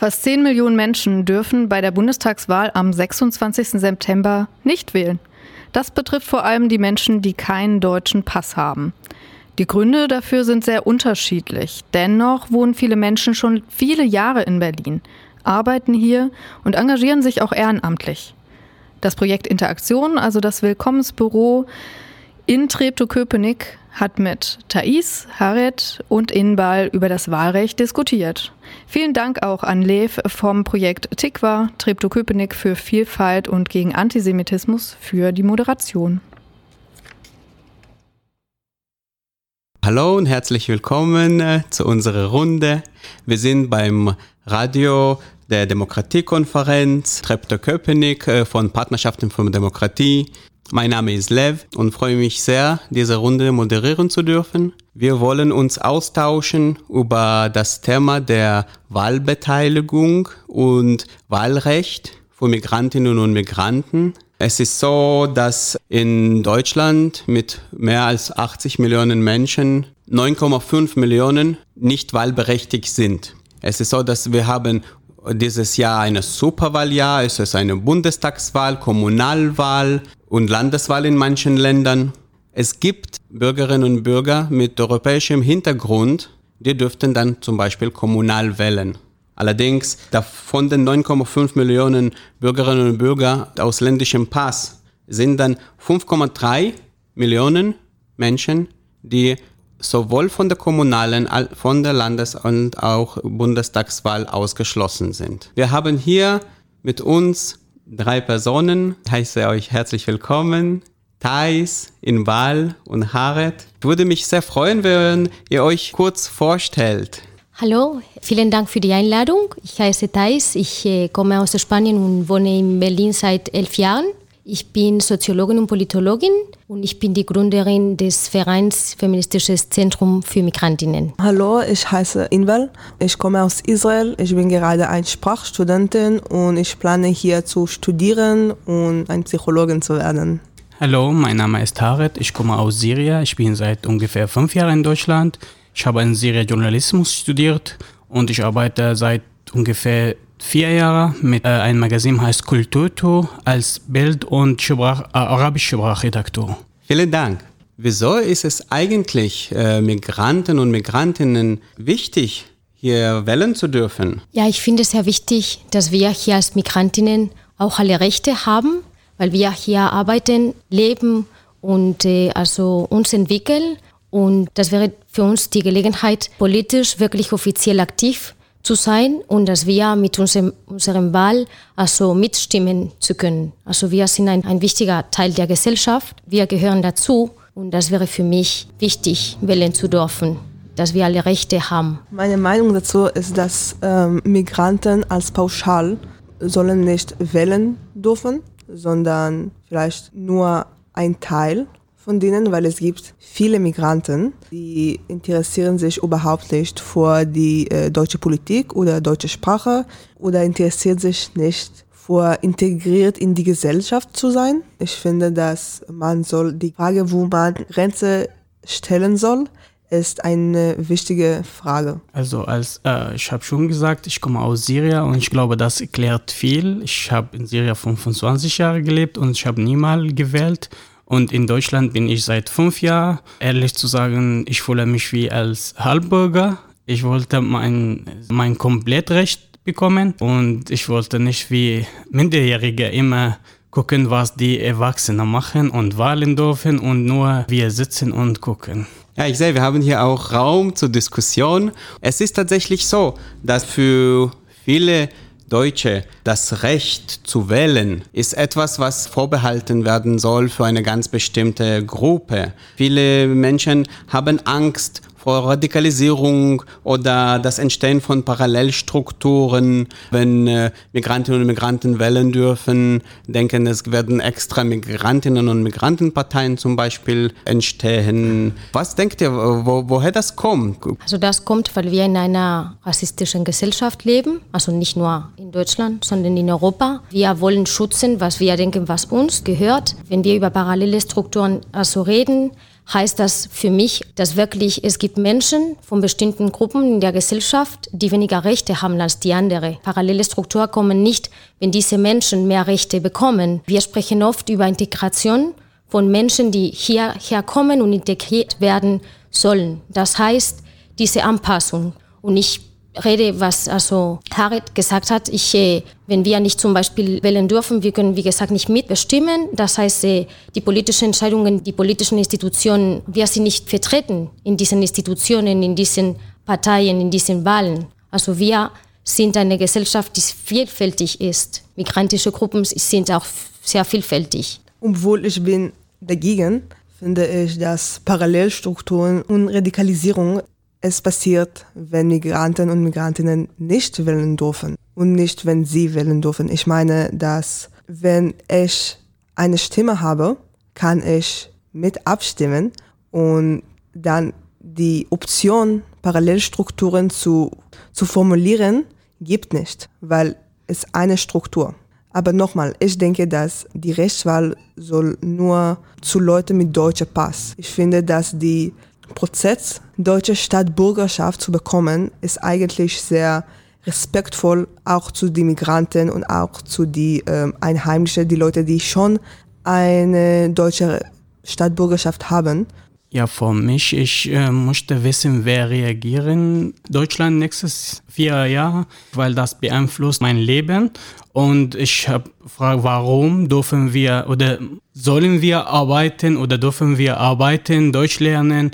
Fast 10 Millionen Menschen dürfen bei der Bundestagswahl am 26. September nicht wählen. Das betrifft vor allem die Menschen, die keinen deutschen Pass haben. Die Gründe dafür sind sehr unterschiedlich. Dennoch wohnen viele Menschen schon viele Jahre in Berlin, arbeiten hier und engagieren sich auch ehrenamtlich. Das Projekt Interaktion, also das Willkommensbüro in Treptow-Köpenick, hat mit Thais, Haret und Inbal über das Wahlrecht diskutiert. Vielen Dank auch an Lev vom Projekt Tikva, Treptow-Köpenick für Vielfalt und gegen Antisemitismus für die Moderation. Hallo und herzlich willkommen äh, zu unserer Runde. Wir sind beim Radio der Demokratiekonferenz Treptow-Köpenick äh, von Partnerschaften für Demokratie. Mein Name ist Lev und freue mich sehr, diese Runde moderieren zu dürfen. Wir wollen uns austauschen über das Thema der Wahlbeteiligung und Wahlrecht für Migrantinnen und Migranten es ist so, dass in Deutschland mit mehr als 80 Millionen Menschen 9,5 Millionen nicht wahlberechtigt sind. Es ist so, dass wir haben dieses Jahr ein Superwahljahr, es ist eine Bundestagswahl, Kommunalwahl und Landeswahl in manchen Ländern. Es gibt Bürgerinnen und Bürger mit europäischem Hintergrund, die dürften dann zum Beispiel kommunal wählen. Allerdings von den 9,5 Millionen Bürgerinnen und Bürgern aus ländischem Pass sind dann 5,3 Millionen Menschen, die sowohl von der kommunalen, von der Landes- und auch Bundestagswahl ausgeschlossen sind. Wir haben hier mit uns drei Personen. Ich heiße euch herzlich willkommen. Thais, Inbal und Haret. Ich würde mich sehr freuen, wenn ihr euch kurz vorstellt. Hallo, vielen Dank für die Einladung. Ich heiße Thais, ich äh, komme aus Spanien und wohne in Berlin seit elf Jahren. Ich bin Soziologin und Politologin und ich bin die Gründerin des Vereins Feministisches Zentrum für Migrantinnen. Hallo, ich heiße Inval. Ich komme aus Israel. Ich bin gerade eine Sprachstudentin und ich plane hier zu studieren und eine Psychologin zu werden. Hallo, mein Name ist Haret. Ich komme aus Syrien. Ich bin seit ungefähr fünf Jahren in Deutschland. Ich habe in Syrien Journalismus studiert und ich arbeite seit ungefähr vier Jahren mit äh, einem Magazin heißt Kulturto als Bild- und Sprach, äh, arabische Sprachredaktor. Vielen Dank. Wieso ist es eigentlich äh, Migranten und Migrantinnen wichtig, hier wählen zu dürfen? Ja, ich finde es sehr wichtig, dass wir hier als Migrantinnen auch alle Rechte haben, weil wir hier arbeiten, leben und äh, also uns entwickeln und das wäre für uns die Gelegenheit, politisch wirklich offiziell aktiv zu sein und dass wir mit unserem, unserem Wahl also mitstimmen zu können. Also wir sind ein, ein wichtiger Teil der Gesellschaft, wir gehören dazu und das wäre für mich wichtig, wählen zu dürfen, dass wir alle Rechte haben. Meine Meinung dazu ist, dass ähm, Migranten als pauschal sollen nicht wählen dürfen, sondern vielleicht nur ein Teil von denen, weil es gibt viele Migranten, die interessieren sich überhaupt nicht für die äh, deutsche Politik oder deutsche Sprache oder interessieren sich nicht für integriert in die Gesellschaft zu sein. Ich finde, dass man soll die Frage, wo man Grenze stellen soll, ist eine wichtige Frage. Also als äh, ich habe schon gesagt, ich komme aus Syrien und ich glaube, das erklärt viel. Ich habe in Syrien 25 Jahre gelebt und ich habe niemals gewählt und in Deutschland bin ich seit fünf Jahren. Ehrlich zu sagen, ich fühle mich wie als Halbbürger. Ich wollte mein, mein Komplettrecht bekommen und ich wollte nicht wie Minderjährige immer gucken, was die Erwachsenen machen und wählen dürfen und nur wir sitzen und gucken. Ja, ich sehe, wir haben hier auch Raum zur Diskussion. Es ist tatsächlich so, dass für viele Deutsche, das Recht zu wählen ist etwas, was vorbehalten werden soll für eine ganz bestimmte Gruppe. Viele Menschen haben Angst vor Radikalisierung oder das Entstehen von Parallelstrukturen, wenn äh, Migrantinnen und Migranten wählen dürfen, denken, es werden extra Migrantinnen und Migrantenparteien zum Beispiel entstehen. Was denkt ihr, wo, woher das kommt? Also das kommt, weil wir in einer rassistischen Gesellschaft leben, also nicht nur in Deutschland, sondern in Europa. Wir wollen schützen, was wir denken, was uns gehört. Wenn wir über parallele Strukturen also reden, heißt das für mich, dass wirklich es gibt Menschen von bestimmten Gruppen in der Gesellschaft, die weniger Rechte haben als die andere. Parallele Strukturen kommen nicht, wenn diese Menschen mehr Rechte bekommen. Wir sprechen oft über Integration von Menschen, die hierher kommen und integriert werden sollen. Das heißt, diese Anpassung. Und ich rede, was also Harit gesagt hat. Ich, äh, wenn wir nicht zum Beispiel wählen dürfen, wir können, wie gesagt, nicht mitbestimmen. Das heißt, äh, die politischen Entscheidungen, die politischen Institutionen, wir sind nicht vertreten in diesen Institutionen, in diesen Parteien, in diesen Wahlen. Also wir sind eine Gesellschaft, die vielfältig ist. Migrantische Gruppen sind auch sehr vielfältig. Obwohl ich bin dagegen, finde ich, dass Parallelstrukturen und Radikalisierung es passiert, wenn Migranten und Migrantinnen nicht wählen dürfen und nicht, wenn sie wählen dürfen. Ich meine, dass wenn ich eine Stimme habe, kann ich mit abstimmen und dann die Option, Parallelstrukturen zu, zu formulieren, gibt nicht, weil es eine Struktur. Aber nochmal, ich denke, dass die Rechtswahl soll nur zu Leuten mit deutscher Pass. Ich finde, dass die Prozess, deutsche Staatsbürgerschaft zu bekommen, ist eigentlich sehr respektvoll auch zu den Migranten und auch zu den ähm, Einheimischen, die Leute, die schon eine deutsche Staatsbürgerschaft haben. Ja, für mich, ich äh, möchte wissen, wer reagieren Deutschland nächstes vier Jahre, weil das beeinflusst mein Leben. Und ich habe gefragt, warum dürfen wir oder sollen wir arbeiten oder dürfen wir arbeiten, Deutsch lernen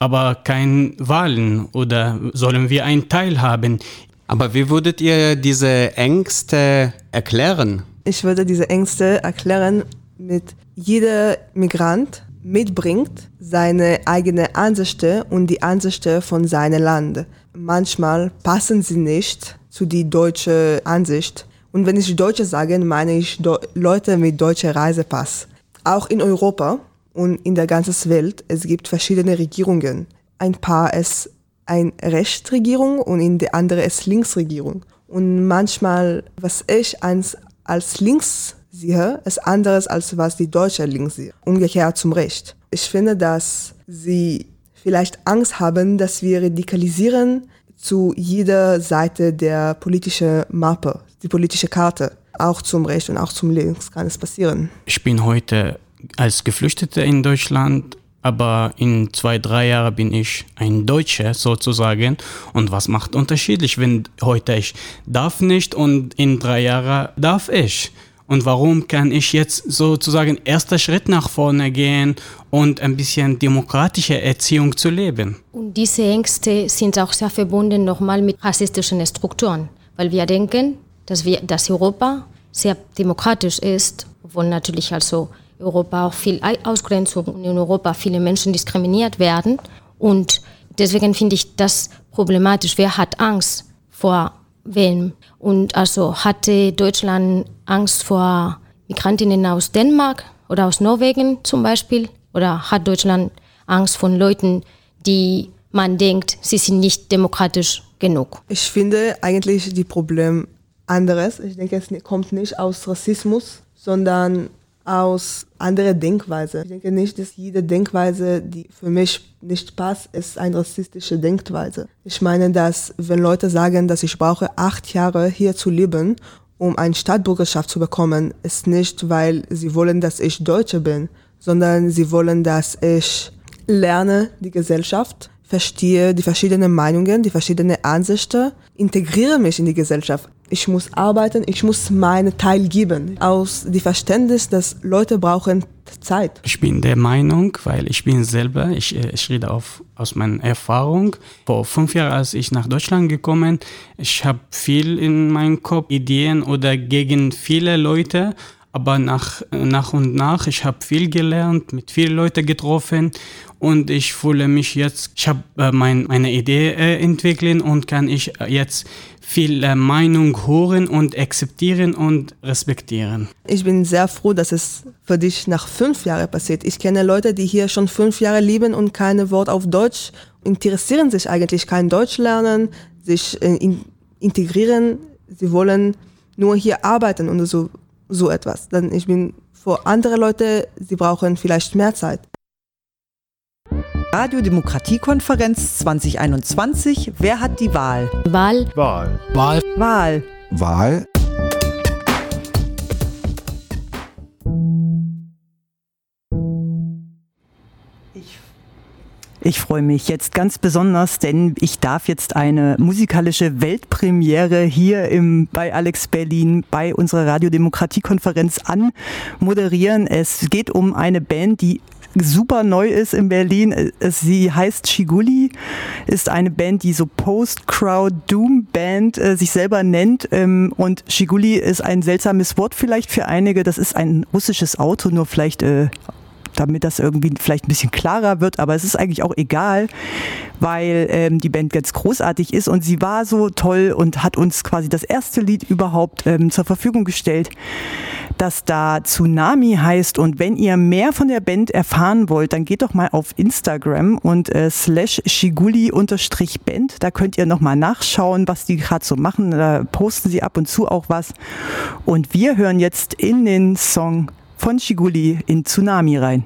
aber kein Wahlen oder sollen wir einen Teil haben? Aber wie würdet ihr diese Ängste erklären? Ich würde diese Ängste erklären mit jeder Migrant mitbringt seine eigene Ansichten und die Ansichten von seinem Land. Manchmal passen sie nicht zu die deutsche Ansicht. Und wenn ich Deutsche sage, meine ich Leute mit deutscher Reisepass. Auch in Europa und in der ganzen Welt, es gibt verschiedene Regierungen. Ein paar ist eine Rechtsregierung und in der andere ist Linksregierung. Und manchmal, was ich als, als links sehe, ist anderes als was die Deutsche links sehen. Umgekehrt zum Recht. Ich finde, dass sie vielleicht Angst haben, dass wir radikalisieren zu jeder Seite der politischen Mappe, die politische Karte. Auch zum Recht und auch zum Links kann es passieren. Ich bin heute als Geflüchteter in Deutschland, aber in zwei, drei Jahren bin ich ein Deutscher sozusagen. Und was macht unterschiedlich, wenn heute ich darf nicht und in drei Jahren darf ich? Und warum kann ich jetzt sozusagen erster Schritt nach vorne gehen und ein bisschen demokratische Erziehung zu leben? Und diese Ängste sind auch sehr verbunden nochmal mit rassistischen Strukturen, weil wir denken, dass, wir, dass Europa sehr demokratisch ist, obwohl natürlich also Europa auch viel Ausgrenzung und in Europa viele Menschen diskriminiert werden. Und deswegen finde ich das problematisch. Wer hat Angst vor wem? Und also hatte Deutschland Angst vor Migrantinnen aus Dänemark oder aus Norwegen zum Beispiel? Oder hat Deutschland Angst von Leuten, die man denkt, sie sind nicht demokratisch genug? Ich finde eigentlich die Problem anderes. Ich denke, es kommt nicht aus Rassismus, sondern aus anderer Denkweise. Ich denke nicht, dass jede Denkweise, die für mich nicht passt, ist eine rassistische Denkweise. Ich meine, dass wenn Leute sagen, dass ich brauche acht Jahre hier zu leben, um eine Staatsbürgerschaft zu bekommen, ist nicht, weil sie wollen, dass ich Deutsche bin, sondern sie wollen, dass ich lerne die Gesellschaft, verstehe die verschiedenen Meinungen, die verschiedenen Ansichten, integriere mich in die Gesellschaft. Ich muss arbeiten, ich muss meinen Teil geben. Aus dem Verständnis, dass Leute brauchen Zeit. Ich bin der Meinung, weil ich bin selber, ich, äh, ich rede auf, aus meiner Erfahrung. Vor fünf Jahren, als ich nach Deutschland gekommen, ich habe viel in meinem Kopf, Ideen oder gegen viele Leute aber nach, nach und nach, ich habe viel gelernt, mit vielen Leuten getroffen und ich fühle mich jetzt, ich habe äh, mein, meine Idee äh, entwickeln und kann ich jetzt viel äh, Meinung hören und akzeptieren und respektieren. Ich bin sehr froh, dass es für dich nach fünf Jahren passiert. Ich kenne Leute, die hier schon fünf Jahre leben und keine Wort auf Deutsch interessieren sich eigentlich, kein Deutsch lernen, sich äh, in, integrieren. Sie wollen nur hier arbeiten und so so etwas. Dann ich bin vor andere Leute, sie brauchen vielleicht mehr Zeit. Radiodemokratiekonferenz 2021. Wer hat die Wahl? Wahl. Wahl. Wahl. Wahl. Wahl. Ich freue mich jetzt ganz besonders, denn ich darf jetzt eine musikalische Weltpremiere hier im, bei Alex Berlin bei unserer Radiodemokratiekonferenz anmoderieren. Es geht um eine Band, die super neu ist in Berlin. Sie heißt Shiguli, ist eine Band, die so Post-Crowd-Doom-Band äh, sich selber nennt. Ähm, und Shiguli ist ein seltsames Wort vielleicht für einige. Das ist ein russisches Auto, nur vielleicht äh, damit das irgendwie vielleicht ein bisschen klarer wird, aber es ist eigentlich auch egal, weil ähm, die Band ganz großartig ist und sie war so toll und hat uns quasi das erste Lied überhaupt ähm, zur Verfügung gestellt, das da Tsunami heißt. Und wenn ihr mehr von der Band erfahren wollt, dann geht doch mal auf Instagram und äh, slash shiguli unterstrich Band, da könnt ihr nochmal nachschauen, was die gerade so machen, da posten sie ab und zu auch was. Und wir hören jetzt in den Song von Shiguli in Tsunami rein.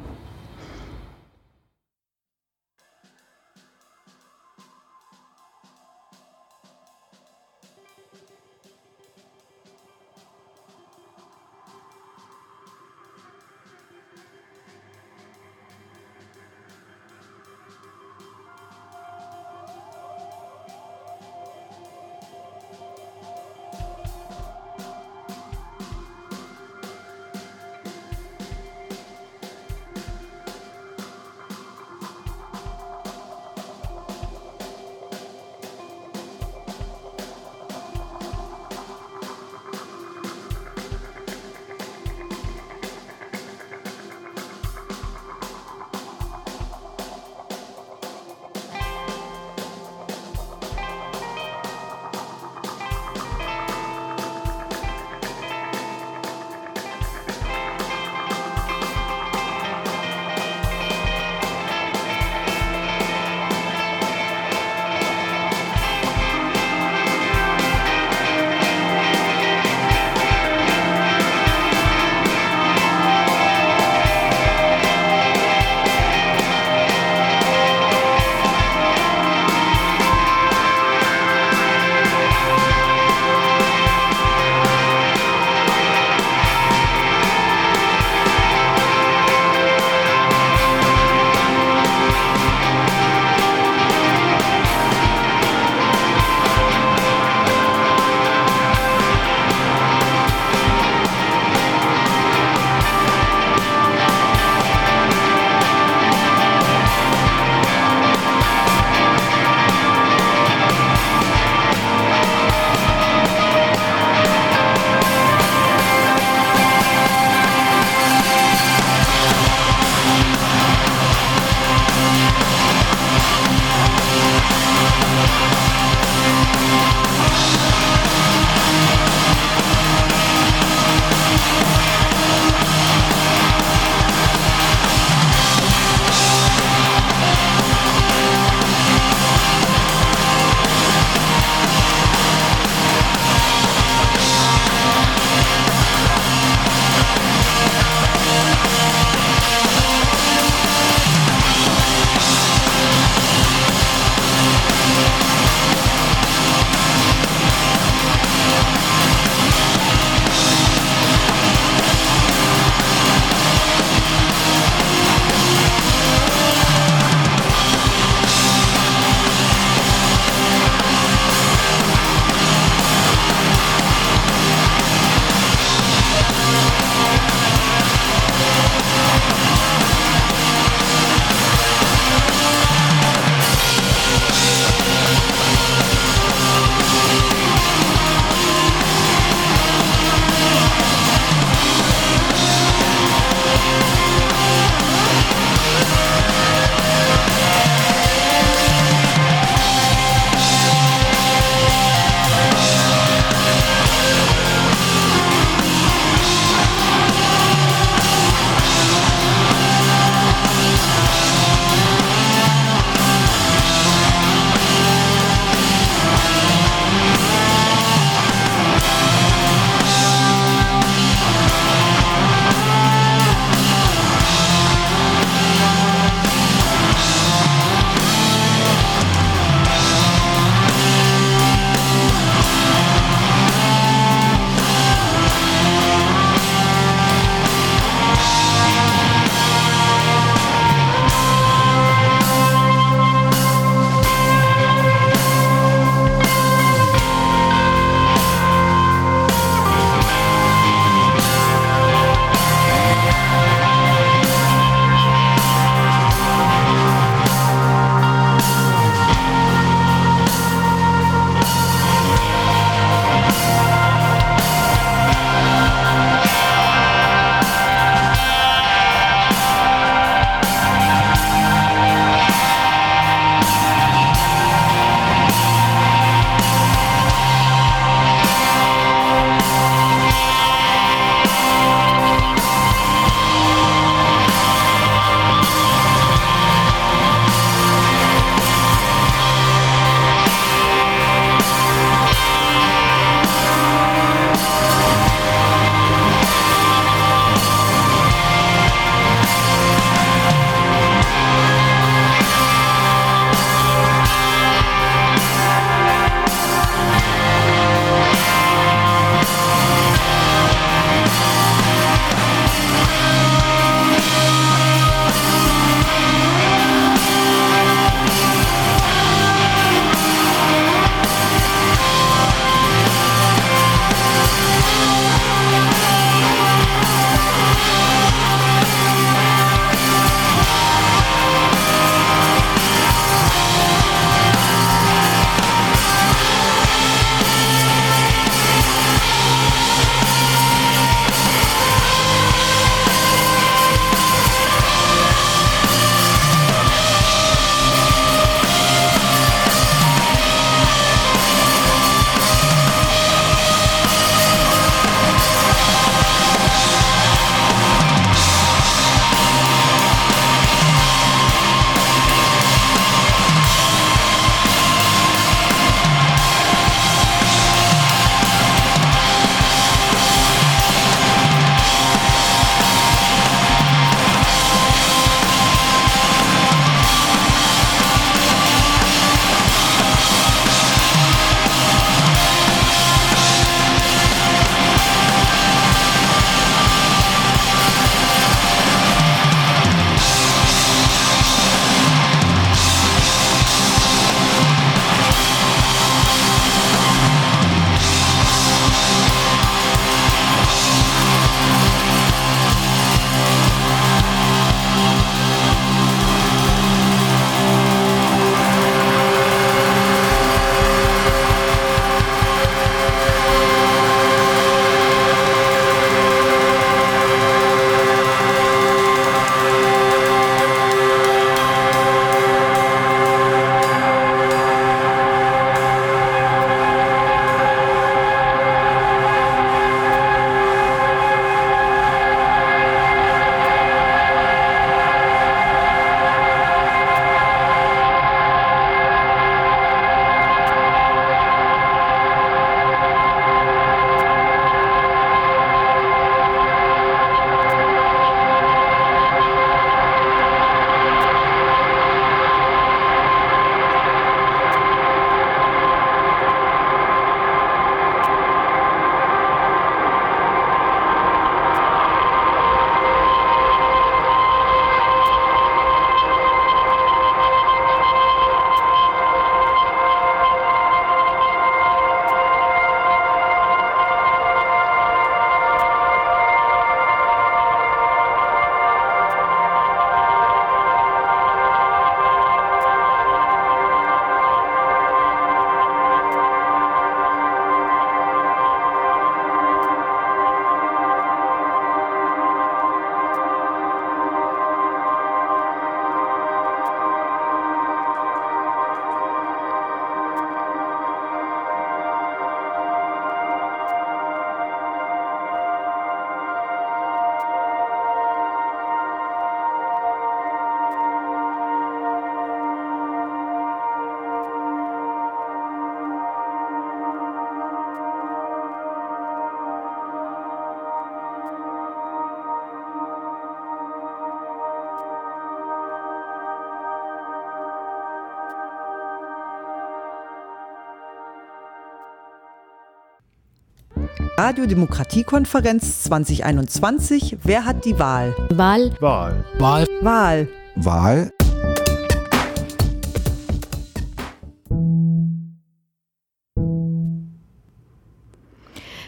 Radiodemokratiekonferenz 2021. Wer hat die Wahl? Wahl. Wahl. Wahl. Wahl. Wahl.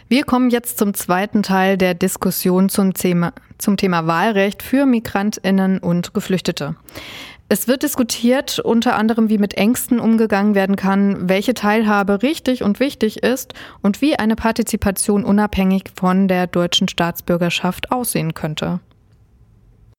Wir kommen jetzt zum zweiten Teil der Diskussion zum Thema, zum Thema Wahlrecht für Migrantinnen und Geflüchtete. Es wird diskutiert, unter anderem, wie mit Ängsten umgegangen werden kann, welche Teilhabe richtig und wichtig ist und wie eine Partizipation unabhängig von der deutschen Staatsbürgerschaft aussehen könnte.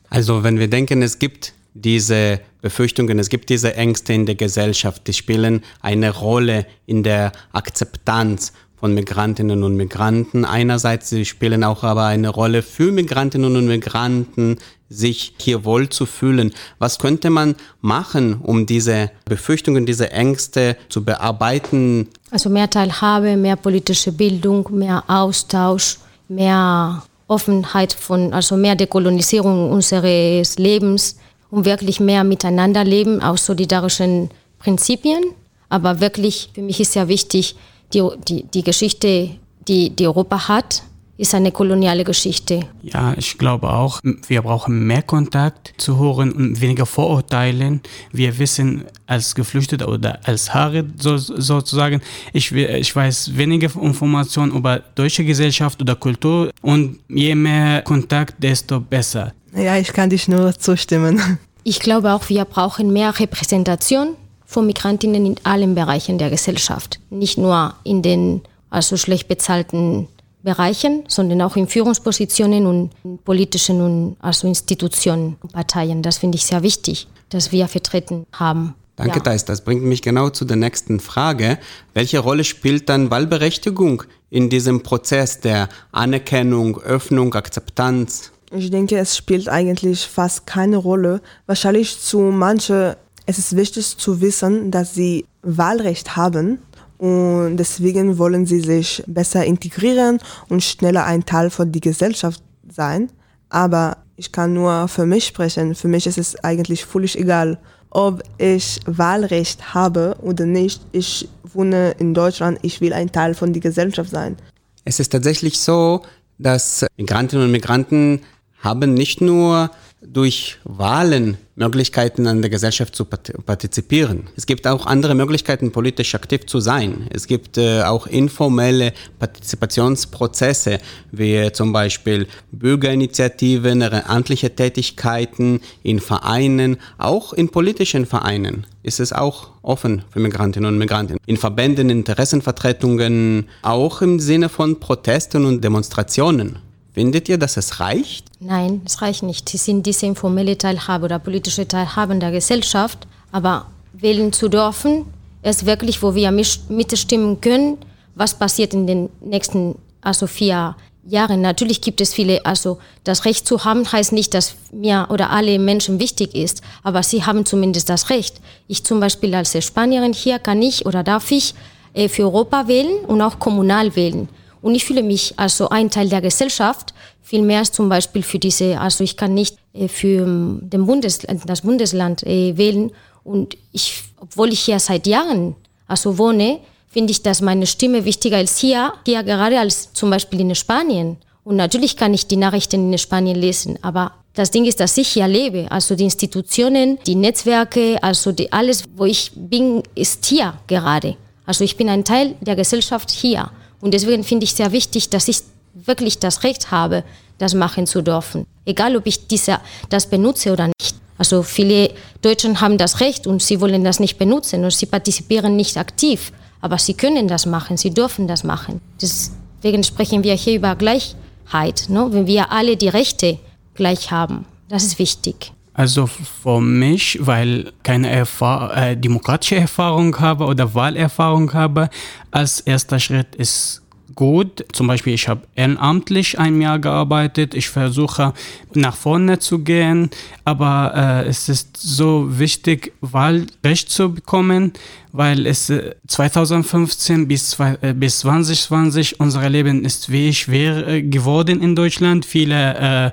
Also wenn wir denken, es gibt diese Befürchtungen, es gibt diese Ängste in der Gesellschaft, die spielen eine Rolle in der Akzeptanz von Migrantinnen und Migranten. Einerseits, sie spielen auch aber eine Rolle für Migrantinnen und Migranten, sich hier wohl zu fühlen. Was könnte man machen, um diese Befürchtungen, diese Ängste zu bearbeiten? Also mehr Teilhabe, mehr politische Bildung, mehr Austausch, mehr Offenheit von, also mehr Dekolonisierung unseres Lebens, um wirklich mehr miteinander leben aus solidarischen Prinzipien. Aber wirklich, für mich ist sehr wichtig, die, die, die Geschichte, die, die Europa hat, ist eine koloniale Geschichte. Ja, ich glaube auch, wir brauchen mehr Kontakt zu hören und weniger Vorurteilen. Wir wissen als Geflüchtete oder als Haare so, sozusagen, ich, ich weiß weniger Informationen über deutsche Gesellschaft oder Kultur und je mehr Kontakt, desto besser. Ja, ich kann dich nur zustimmen. Ich glaube auch, wir brauchen mehr Repräsentation von Migrantinnen in allen Bereichen der Gesellschaft. Nicht nur in den also schlecht bezahlten Bereichen, sondern auch in Führungspositionen und in politischen und also Institutionen und Parteien. Das finde ich sehr wichtig, dass wir vertreten haben. Danke, ja. Thais. Das bringt mich genau zu der nächsten Frage. Welche Rolle spielt dann Wahlberechtigung in diesem Prozess der Anerkennung, Öffnung, Akzeptanz? Ich denke, es spielt eigentlich fast keine Rolle. Wahrscheinlich zu manchen es ist wichtig zu wissen, dass sie Wahlrecht haben und deswegen wollen sie sich besser integrieren und schneller ein Teil von der Gesellschaft sein. Aber ich kann nur für mich sprechen. Für mich ist es eigentlich völlig egal, ob ich Wahlrecht habe oder nicht. Ich wohne in Deutschland, ich will ein Teil von der Gesellschaft sein. Es ist tatsächlich so, dass Migrantinnen und Migranten haben nicht nur durch Wahlen Möglichkeiten an der Gesellschaft zu partizipieren. Es gibt auch andere Möglichkeiten, politisch aktiv zu sein. Es gibt äh, auch informelle Partizipationsprozesse, wie zum Beispiel Bürgerinitiativen, ehrenamtliche Tätigkeiten in Vereinen, auch in politischen Vereinen ist es auch offen für Migrantinnen und Migranten. In Verbänden, Interessenvertretungen, auch im Sinne von Protesten und Demonstrationen. Findet ihr, dass es reicht? Nein, es reicht nicht. Sie sind diese informelle Teilhabe oder politische Teilhabe der Gesellschaft, aber wählen zu dürfen, ist wirklich, wo wir mitstimmen können, was passiert in den nächsten also vier Jahren. Natürlich gibt es viele, also das Recht zu haben heißt nicht, dass mir oder alle Menschen wichtig ist, aber sie haben zumindest das Recht. Ich zum Beispiel als Spanierin hier kann ich oder darf ich äh, für Europa wählen und auch kommunal wählen. Und ich fühle mich als so ein Teil der Gesellschaft, viel mehr zum Beispiel für diese, also ich kann nicht äh, für ähm, den Bundes, das Bundesland äh, wählen. Und ich, obwohl ich hier seit Jahren also wohne, finde ich, dass meine Stimme wichtiger als hier, hier gerade als zum Beispiel in Spanien. Und natürlich kann ich die Nachrichten in Spanien lesen, aber das Ding ist, dass ich hier lebe. Also die Institutionen, die Netzwerke, also die, alles, wo ich bin, ist hier gerade. Also ich bin ein Teil der Gesellschaft hier. Und deswegen finde ich sehr wichtig, dass ich wirklich das Recht habe, das machen zu dürfen. Egal, ob ich diese, das benutze oder nicht. Also viele Deutschen haben das Recht und sie wollen das nicht benutzen und sie partizipieren nicht aktiv. Aber sie können das machen, sie dürfen das machen. Deswegen sprechen wir hier über Gleichheit, ne? wenn wir alle die Rechte gleich haben. Das ist wichtig. Also für mich, weil keine Erfahr äh, demokratische Erfahrung habe oder Wahlerfahrung habe, als erster Schritt ist gut. Zum Beispiel, ich habe ehrenamtlich ein Jahr gearbeitet. Ich versuche nach vorne zu gehen, aber äh, es ist so wichtig, Wahlrecht zu bekommen, weil es äh, 2015 bis, zwei, äh, bis 2020 unser Leben ist wie schwer äh, geworden in Deutschland. Viele, äh,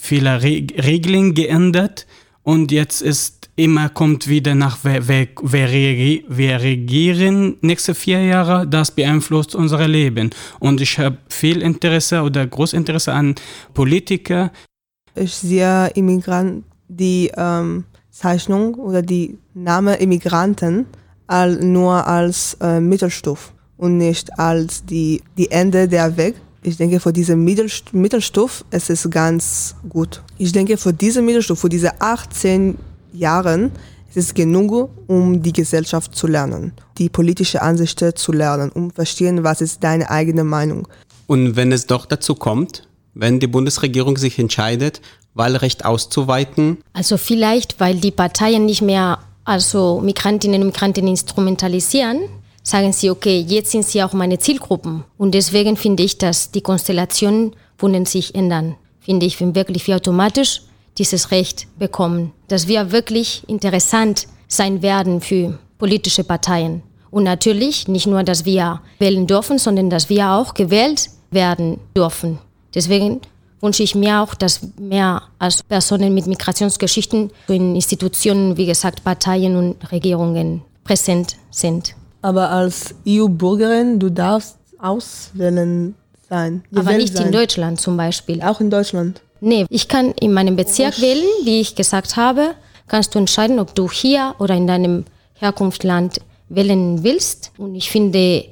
viele Re Regeln geändert und jetzt ist immer kommt wieder nach, wer, wer, wer, wer regieren nächste vier Jahre, das beeinflusst unser Leben. Und ich habe viel Interesse oder Großinteresse an Politiker. Ich sehe Immigranten, die ähm, Zeichnung oder die Name Immigranten all, nur als äh, Mittelstufe und nicht als die, die Ende der Weg. Ich denke, für diese Mittelstufe es ist ganz gut. Ich denke, für diese Mittelstufe, für diese 18 Jahren, es ist genug, um die Gesellschaft zu lernen, die politische Ansichten zu lernen, um zu verstehen, was ist deine eigene Meinung. Und wenn es doch dazu kommt, wenn die Bundesregierung sich entscheidet, Wahlrecht auszuweiten? Also vielleicht, weil die Parteien nicht mehr also Migrantinnen und Migranten instrumentalisieren, sagen sie, okay, jetzt sind sie auch meine Zielgruppen. Und deswegen finde ich, dass die Konstellationen wollen sich ändern. Finde ich, wenn wirklich wir automatisch dieses Recht bekommen, dass wir wirklich interessant sein werden für politische Parteien. Und natürlich nicht nur, dass wir wählen dürfen, sondern dass wir auch gewählt werden dürfen. Deswegen wünsche ich mir auch, dass mehr als Personen mit Migrationsgeschichten in Institutionen, wie gesagt, Parteien und Regierungen präsent sind. Aber als EU-Bürgerin, du darfst auswählen sein. Aber nicht sein. in Deutschland zum Beispiel. Auch in Deutschland. Nee, ich kann in meinem Bezirk wählen, wie ich gesagt habe. Kannst du entscheiden, ob du hier oder in deinem Herkunftsland wählen willst. Und ich finde,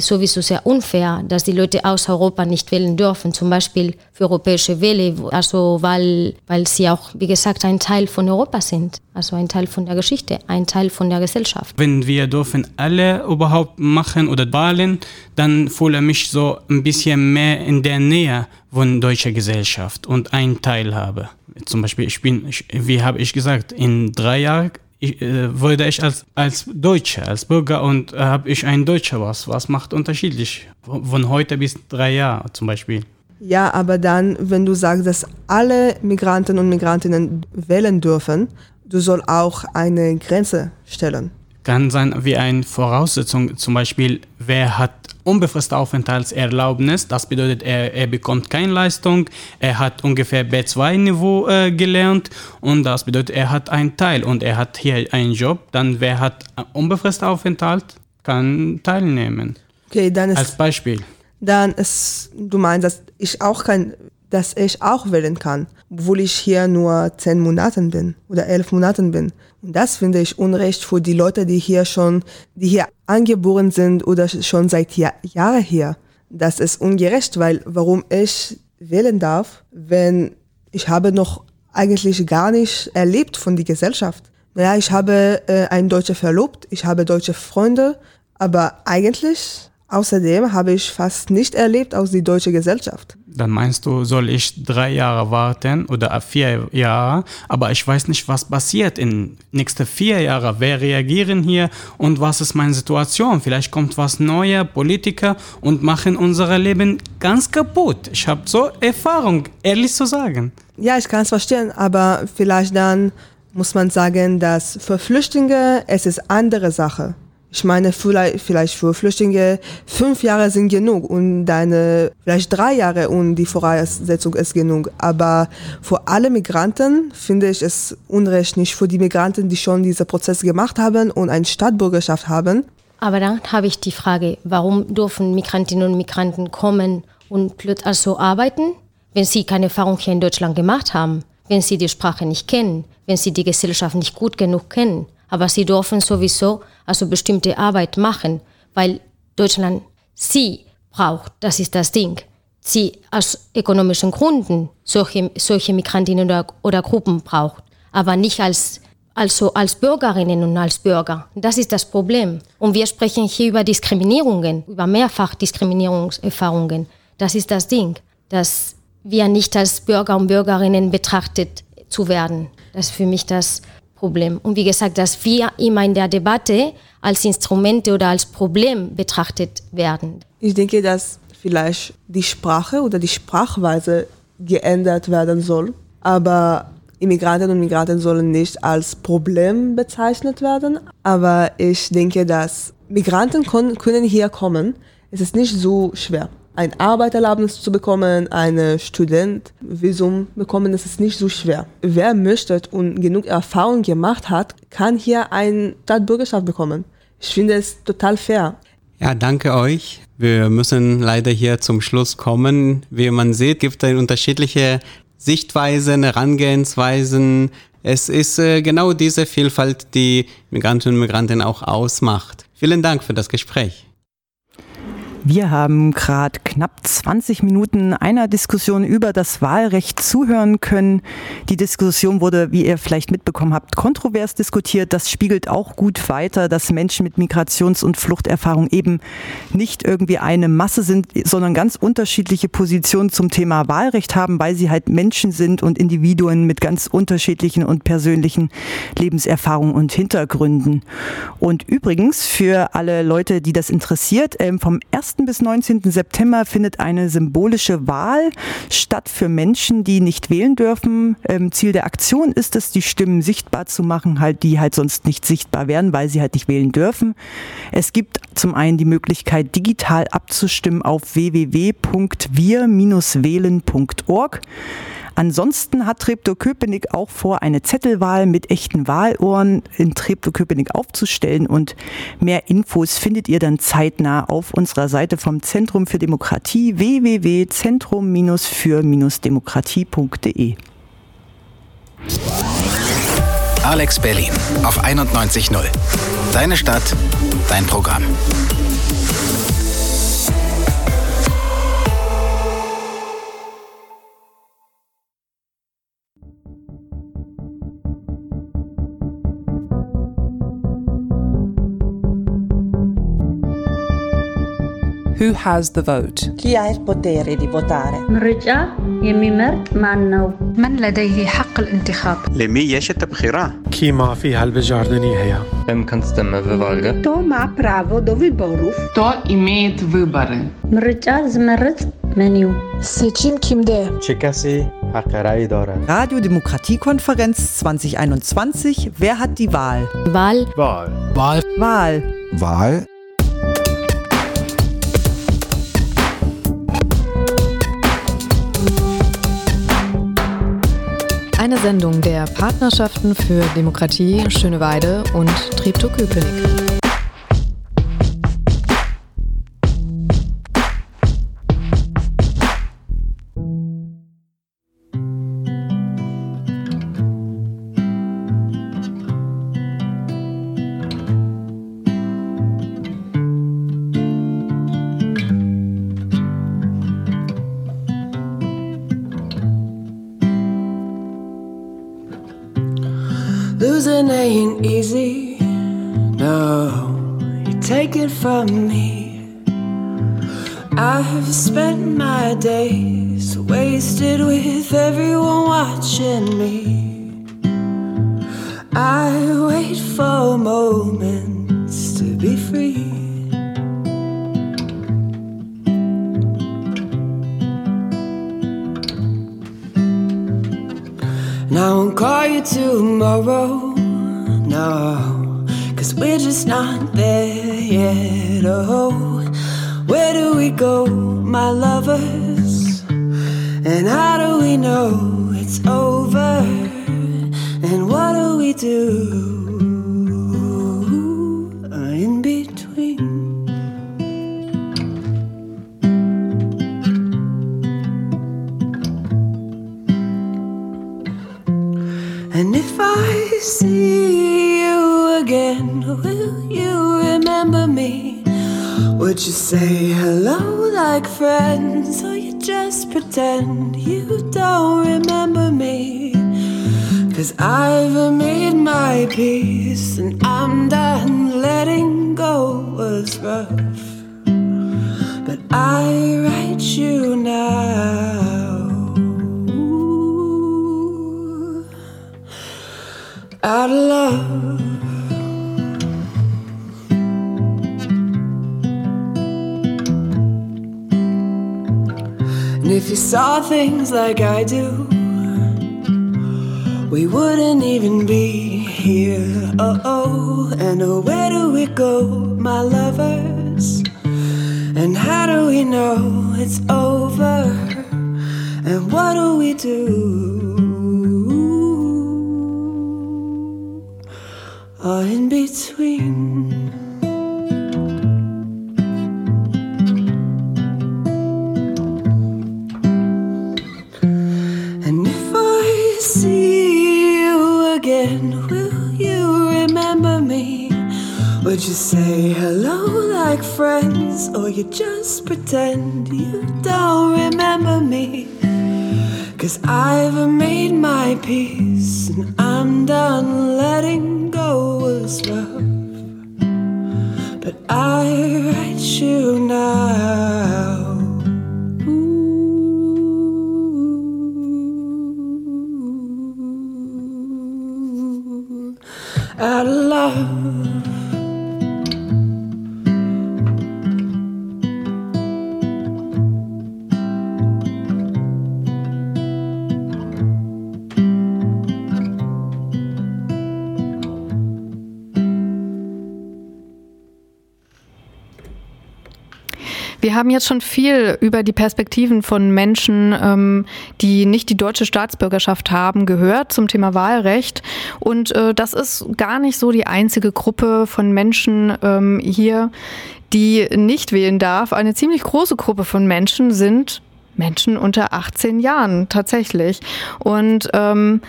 sowieso sehr unfair, dass die Leute aus Europa nicht wählen dürfen, zum Beispiel für europäische Wähle, also weil, weil sie auch, wie gesagt, ein Teil von Europa sind, also ein Teil von der Geschichte, ein Teil von der Gesellschaft. Wenn wir dürfen alle überhaupt machen oder wahlen, dann fühle ich mich so ein bisschen mehr in der Nähe von deutscher Gesellschaft und ein Teil habe. Zum Beispiel, ich bin, wie habe ich gesagt, in drei Jahren ich, äh, wurde ich als, als Deutscher, als Bürger und äh, habe ich ein Deutscher was. Was macht unterschiedlich? Von heute bis drei Jahre zum Beispiel. Ja, aber dann, wenn du sagst, dass alle Migranten und Migrantinnen wählen dürfen, du soll auch eine Grenze stellen. Kann sein wie eine Voraussetzung, zum Beispiel, wer hat unbefristete Aufenthaltserlaubnis. Das bedeutet, er, er bekommt keine Leistung. Er hat ungefähr B2-Niveau äh, gelernt und das bedeutet, er hat einen Teil und er hat hier einen Job. Dann wer hat unbefristeten Aufenthalt, kann teilnehmen. Okay, dann ist als Beispiel. Dann ist, du meinst, dass ich auch kein dass ich auch wählen kann, obwohl ich hier nur zehn Monaten bin oder elf Monaten bin. Und das finde ich Unrecht für die Leute, die hier schon, die hier angeboren sind oder schon seit Jahr, Jahren hier. Das ist ungerecht, weil warum ich wählen darf, wenn ich habe noch eigentlich gar nicht erlebt von der Gesellschaft. Naja, ich habe äh, einen Deutscher verlobt, ich habe deutsche Freunde, aber eigentlich Außerdem habe ich fast nicht erlebt aus der deutschen Gesellschaft. Dann meinst du, soll ich drei Jahre warten oder vier Jahre, aber ich weiß nicht, was passiert in nächsten vier Jahren. Wer reagieren hier und was ist meine Situation? Vielleicht kommt was Neues, Politiker und machen unser Leben ganz kaputt. Ich habe so Erfahrung, ehrlich zu sagen. Ja, ich kann es verstehen, aber vielleicht dann muss man sagen, dass für Flüchtlinge es ist andere Sache. Ich meine, vielleicht für Flüchtlinge fünf Jahre sind genug und deine vielleicht drei Jahre und die Voraussetzung ist genug. Aber für alle Migranten finde ich es unrecht, nicht für die Migranten, die schon diesen Prozess gemacht haben und eine Stadtbürgerschaft haben. Aber dann habe ich die Frage, warum dürfen Migrantinnen und Migranten kommen und plötzlich also arbeiten, wenn sie keine Erfahrung hier in Deutschland gemacht haben, wenn sie die Sprache nicht kennen, wenn sie die Gesellschaft nicht gut genug kennen? Aber sie dürfen sowieso also bestimmte Arbeit machen, weil Deutschland sie braucht. Das ist das Ding. Sie aus ökonomischen Gründen solche, solche Migrantinnen oder, oder Gruppen braucht, aber nicht als also als Bürgerinnen und als Bürger. Das ist das Problem. Und wir sprechen hier über Diskriminierungen, über Mehrfachdiskriminierungserfahrungen. Das ist das Ding, dass wir nicht als Bürger und Bürgerinnen betrachtet zu werden. Das ist für mich das Problem. Und wie gesagt, dass wir immer in der Debatte als Instrumente oder als Problem betrachtet werden. Ich denke, dass vielleicht die Sprache oder die Sprachweise geändert werden soll, aber Immigranten und Migranten sollen nicht als Problem bezeichnet werden. Aber ich denke, dass Migranten können hier kommen. Es ist nicht so schwer. Ein Arbeiterlaubnis zu bekommen, ein Studentvisum bekommen, das ist nicht so schwer. Wer möchte und genug Erfahrung gemacht hat, kann hier eine Staatsbürgerschaft bekommen. Ich finde es total fair. Ja, danke euch. Wir müssen leider hier zum Schluss kommen. Wie man sieht, gibt es unterschiedliche Sichtweisen, Herangehensweisen. Es ist äh, genau diese Vielfalt, die Migranten und Migranten auch ausmacht. Vielen Dank für das Gespräch. Wir haben gerade knapp 20 Minuten einer Diskussion über das Wahlrecht zuhören können. Die Diskussion wurde, wie ihr vielleicht mitbekommen habt, kontrovers diskutiert. Das spiegelt auch gut weiter, dass Menschen mit Migrations- und Fluchterfahrung eben nicht irgendwie eine Masse sind, sondern ganz unterschiedliche Positionen zum Thema Wahlrecht haben, weil sie halt Menschen sind und Individuen mit ganz unterschiedlichen und persönlichen Lebenserfahrungen und Hintergründen. Und übrigens für alle Leute, die das interessiert, ähm, vom 1 bis 19. September findet eine symbolische Wahl statt für Menschen, die nicht wählen dürfen. Ähm, Ziel der Aktion ist es, die Stimmen sichtbar zu machen, halt, die halt sonst nicht sichtbar werden, weil sie halt nicht wählen dürfen. Es gibt zum einen die Möglichkeit, digital abzustimmen auf www.wir-wählen.org. Ansonsten hat Treptow-Köpenick auch vor, eine Zettelwahl mit echten Wahlohren in Treptow-Köpenick aufzustellen und mehr Infos findet ihr dann zeitnah auf unserer Seite vom Zentrum für Demokratie www.zentrum-für-demokratie.de. Alex Berlin auf 91.0. Deine Stadt, dein Programm. Who has the vote? Chi ha il potere di votare? ምርጫ የሚመርጥ ማን ነው? من لديه حق الانتخاب? لمي يش التبخيرة? Chi ma fiha il-beġardini hija? Em kan stemma vivalga? To ma pravo do viboruf? To imeet vibare. ምርጫ ዝመርጥ መኒው seçim kimde? Chikasi Hakarei Dora. Radio Demokratiekonferenz 2021. Wer hat die Wahl? Wahl. Wahl. Wahl. Wahl. Wahl. Sendung der Partnerschaften für Demokratie Schöneweide und Treptow-Köpenick. Wasted with everyone watching me. Like I do, we wouldn't even be here. Oh, oh, and oh, where do we go, my lovers? And how do we know it's over. And what do we do? Say hello like friends, or you just pretend you don't remember me? Cause I've made my peace, and I'm done letting go was rough. But I haben jetzt schon viel über die Perspektiven von Menschen, ähm, die nicht die deutsche Staatsbürgerschaft haben, gehört zum Thema Wahlrecht. Und äh, das ist gar nicht so die einzige Gruppe von Menschen ähm, hier, die nicht wählen darf. Eine ziemlich große Gruppe von Menschen sind Menschen unter 18 Jahren tatsächlich. Und ähm,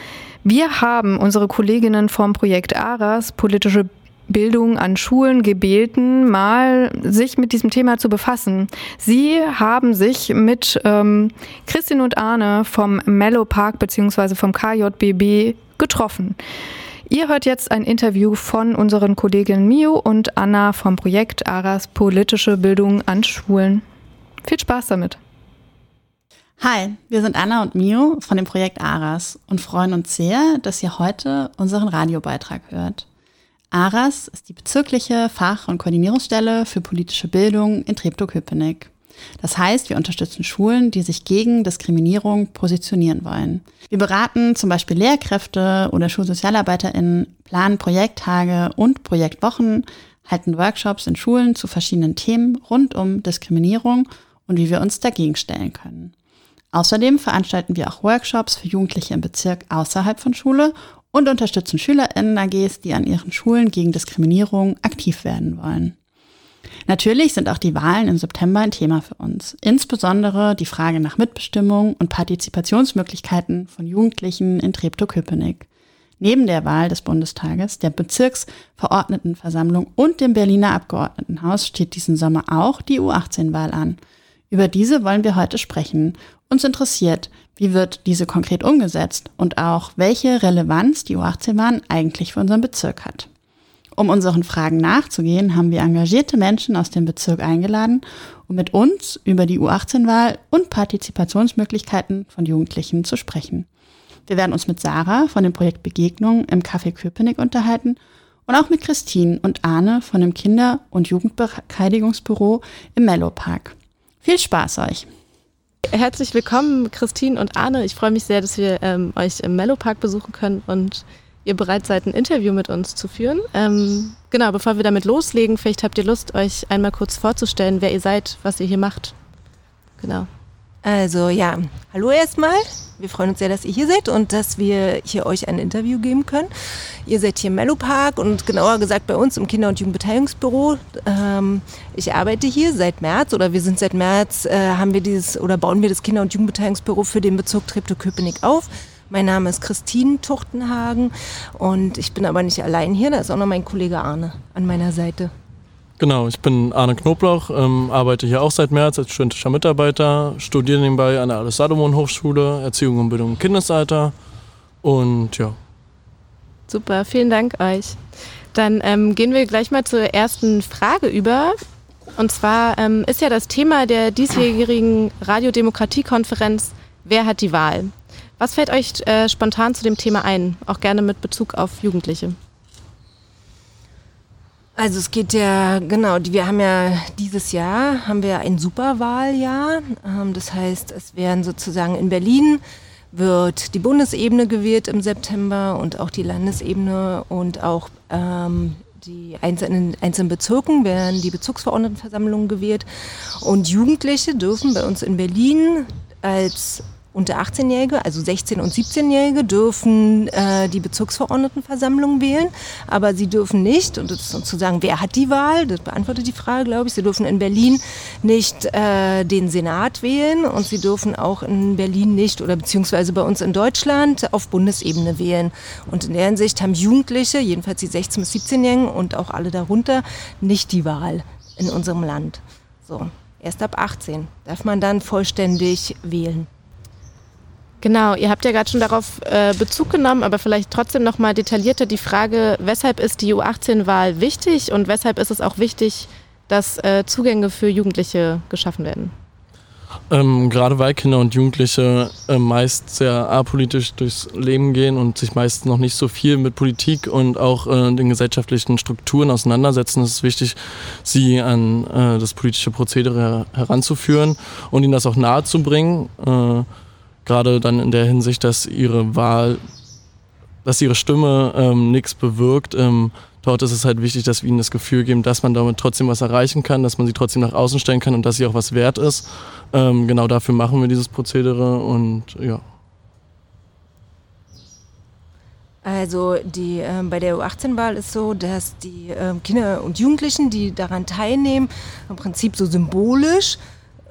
wir haben unsere Kolleginnen vom Projekt ARAS, politische Bildung an Schulen gebeten, mal sich mit diesem Thema zu befassen. Sie haben sich mit ähm, Christine und Arne vom Mellow Park bzw. vom KJBB getroffen. Ihr hört jetzt ein Interview von unseren Kolleginnen Mio und Anna vom Projekt ARAS Politische Bildung an Schulen. Viel Spaß damit. Hi, wir sind Anna und Mio von dem Projekt ARAS und freuen uns sehr, dass ihr heute unseren Radiobeitrag hört. ARAS ist die bezirkliche Fach- und Koordinierungsstelle für politische Bildung in Treptow-Köpenick. Das heißt, wir unterstützen Schulen, die sich gegen Diskriminierung positionieren wollen. Wir beraten zum Beispiel Lehrkräfte oder SchulsozialarbeiterInnen, planen Projekttage und Projektwochen, halten Workshops in Schulen zu verschiedenen Themen rund um Diskriminierung und wie wir uns dagegen stellen können. Außerdem veranstalten wir auch Workshops für Jugendliche im Bezirk außerhalb von Schule und unterstützen SchülerInnen-AGs, die an ihren Schulen gegen Diskriminierung aktiv werden wollen. Natürlich sind auch die Wahlen im September ein Thema für uns. Insbesondere die Frage nach Mitbestimmung und Partizipationsmöglichkeiten von Jugendlichen in Treptow-Köpenick. Neben der Wahl des Bundestages, der Bezirksverordnetenversammlung und dem Berliner Abgeordnetenhaus steht diesen Sommer auch die U18-Wahl an. Über diese wollen wir heute sprechen. Uns interessiert, wie wird diese konkret umgesetzt und auch welche Relevanz die U18-Bahn eigentlich für unseren Bezirk hat. Um unseren Fragen nachzugehen, haben wir engagierte Menschen aus dem Bezirk eingeladen, um mit uns über die U18-Wahl und Partizipationsmöglichkeiten von Jugendlichen zu sprechen. Wir werden uns mit Sarah von dem Projekt Begegnung im Café Köpenick unterhalten und auch mit Christine und Arne von dem Kinder- und Jugendbekleidigungsbüro im Mellow Park. Viel Spaß euch! Herzlich willkommen, Christine und Arne. Ich freue mich sehr, dass wir ähm, euch im Mellow Park besuchen können und ihr bereit seid, ein Interview mit uns zu führen. Ähm, genau, bevor wir damit loslegen, vielleicht habt ihr Lust, euch einmal kurz vorzustellen, wer ihr seid, was ihr hier macht. Genau. Also ja, hallo erstmal. Wir freuen uns sehr, dass ihr hier seid und dass wir hier euch ein Interview geben können. Ihr seid hier im Mellow Park und genauer gesagt bei uns im Kinder- und Jugendbeteiligungsbüro. Ähm, ich arbeite hier seit März oder wir sind seit März, äh, haben wir dieses oder bauen wir das Kinder- und Jugendbeteiligungsbüro für den Bezirk Treptow-Köpenick auf. Mein Name ist Christine Tuchtenhagen und ich bin aber nicht allein hier, da ist auch noch mein Kollege Arne an meiner Seite. Genau, ich bin Arne Knoblauch, ähm, arbeite hier auch seit März als studentischer Mitarbeiter, studiere nebenbei an der Alice Salomon Hochschule, Erziehung und Bildung im Kindesalter und ja. Super, vielen Dank euch. Dann ähm, gehen wir gleich mal zur ersten Frage über. Und zwar ähm, ist ja das Thema der diesjährigen Radiodemokratiekonferenz Wer hat die Wahl? Was fällt euch äh, spontan zu dem Thema ein, auch gerne mit Bezug auf Jugendliche? Also es geht ja, genau, wir haben ja dieses Jahr, haben wir ein Superwahljahr. Ähm, das heißt, es werden sozusagen in Berlin wird die Bundesebene gewählt im September und auch die Landesebene und auch ähm, die einzelnen, einzelnen Bezirken werden die Bezirksverordnetenversammlungen gewählt und Jugendliche dürfen bei uns in Berlin als unter 18-Jährige, also 16- und 17-Jährige, dürfen äh, die Bezirksverordnetenversammlung wählen, aber sie dürfen nicht, und das ist sozusagen, wer hat die Wahl? Das beantwortet die Frage, glaube ich. Sie dürfen in Berlin nicht äh, den Senat wählen und sie dürfen auch in Berlin nicht oder beziehungsweise bei uns in Deutschland auf Bundesebene wählen. Und in der Hinsicht haben Jugendliche, jedenfalls die 16- bis 17-Jährigen und auch alle darunter, nicht die Wahl in unserem Land. So, erst ab 18 darf man dann vollständig wählen. Genau, ihr habt ja gerade schon darauf äh, Bezug genommen, aber vielleicht trotzdem noch mal detaillierter die Frage, weshalb ist die U18-Wahl wichtig und weshalb ist es auch wichtig, dass äh, Zugänge für Jugendliche geschaffen werden? Ähm, gerade weil Kinder und Jugendliche äh, meist sehr apolitisch durchs Leben gehen und sich meist noch nicht so viel mit Politik und auch äh, den gesellschaftlichen Strukturen auseinandersetzen, ist es wichtig, sie an äh, das politische Prozedere heranzuführen und ihnen das auch nahezubringen äh, gerade dann in der Hinsicht, dass ihre Wahl, dass ihre Stimme ähm, nichts bewirkt. Ähm, dort ist es halt wichtig, dass wir ihnen das Gefühl geben, dass man damit trotzdem was erreichen kann, dass man sie trotzdem nach außen stellen kann und dass sie auch was wert ist. Ähm, genau dafür machen wir dieses Prozedere und ja. Also die, äh, bei der U18-Wahl ist so, dass die äh, Kinder und Jugendlichen, die daran teilnehmen, im Prinzip so symbolisch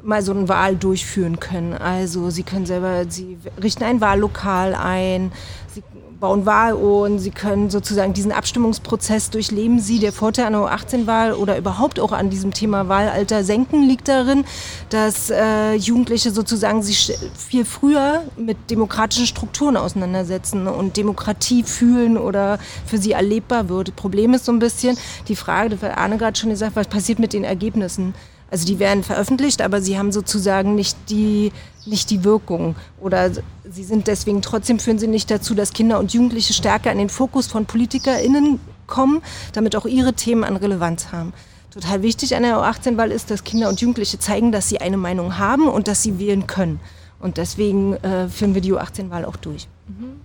mal so eine Wahl durchführen können. Also sie können selber, sie richten ein Wahllokal ein, sie bauen Wahlurnen, sie können sozusagen diesen Abstimmungsprozess durchleben sie. Der Vorteil an der U18-Wahl oder überhaupt auch an diesem Thema Wahlalter senken liegt darin, dass äh, Jugendliche sozusagen sich viel früher mit demokratischen Strukturen auseinandersetzen und Demokratie fühlen oder für sie erlebbar wird. Problem ist so ein bisschen die Frage, das hat Arne gerade schon gesagt, was passiert mit den Ergebnissen? Also die werden veröffentlicht, aber sie haben sozusagen nicht die, nicht die Wirkung. Oder sie sind deswegen trotzdem führen sie nicht dazu, dass Kinder und Jugendliche stärker in den Fokus von PolitikerInnen kommen, damit auch ihre Themen an Relevanz haben. Total wichtig an der U18-Wahl ist, dass Kinder und Jugendliche zeigen, dass sie eine Meinung haben und dass sie wählen können. Und deswegen äh, führen wir die U18-Wahl auch durch. Mhm.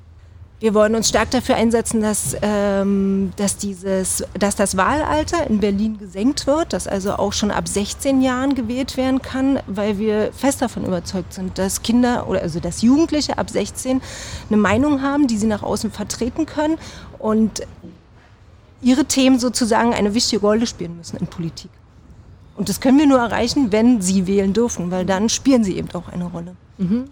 Wir wollen uns stark dafür einsetzen, dass, ähm, dass, dieses, dass das Wahlalter in Berlin gesenkt wird, dass also auch schon ab 16 Jahren gewählt werden kann, weil wir fest davon überzeugt sind, dass Kinder oder also dass Jugendliche ab 16 eine Meinung haben, die sie nach außen vertreten können und ihre Themen sozusagen eine wichtige Rolle spielen müssen in Politik. Und das können wir nur erreichen, wenn sie wählen dürfen, weil dann spielen sie eben auch eine Rolle. Mhm.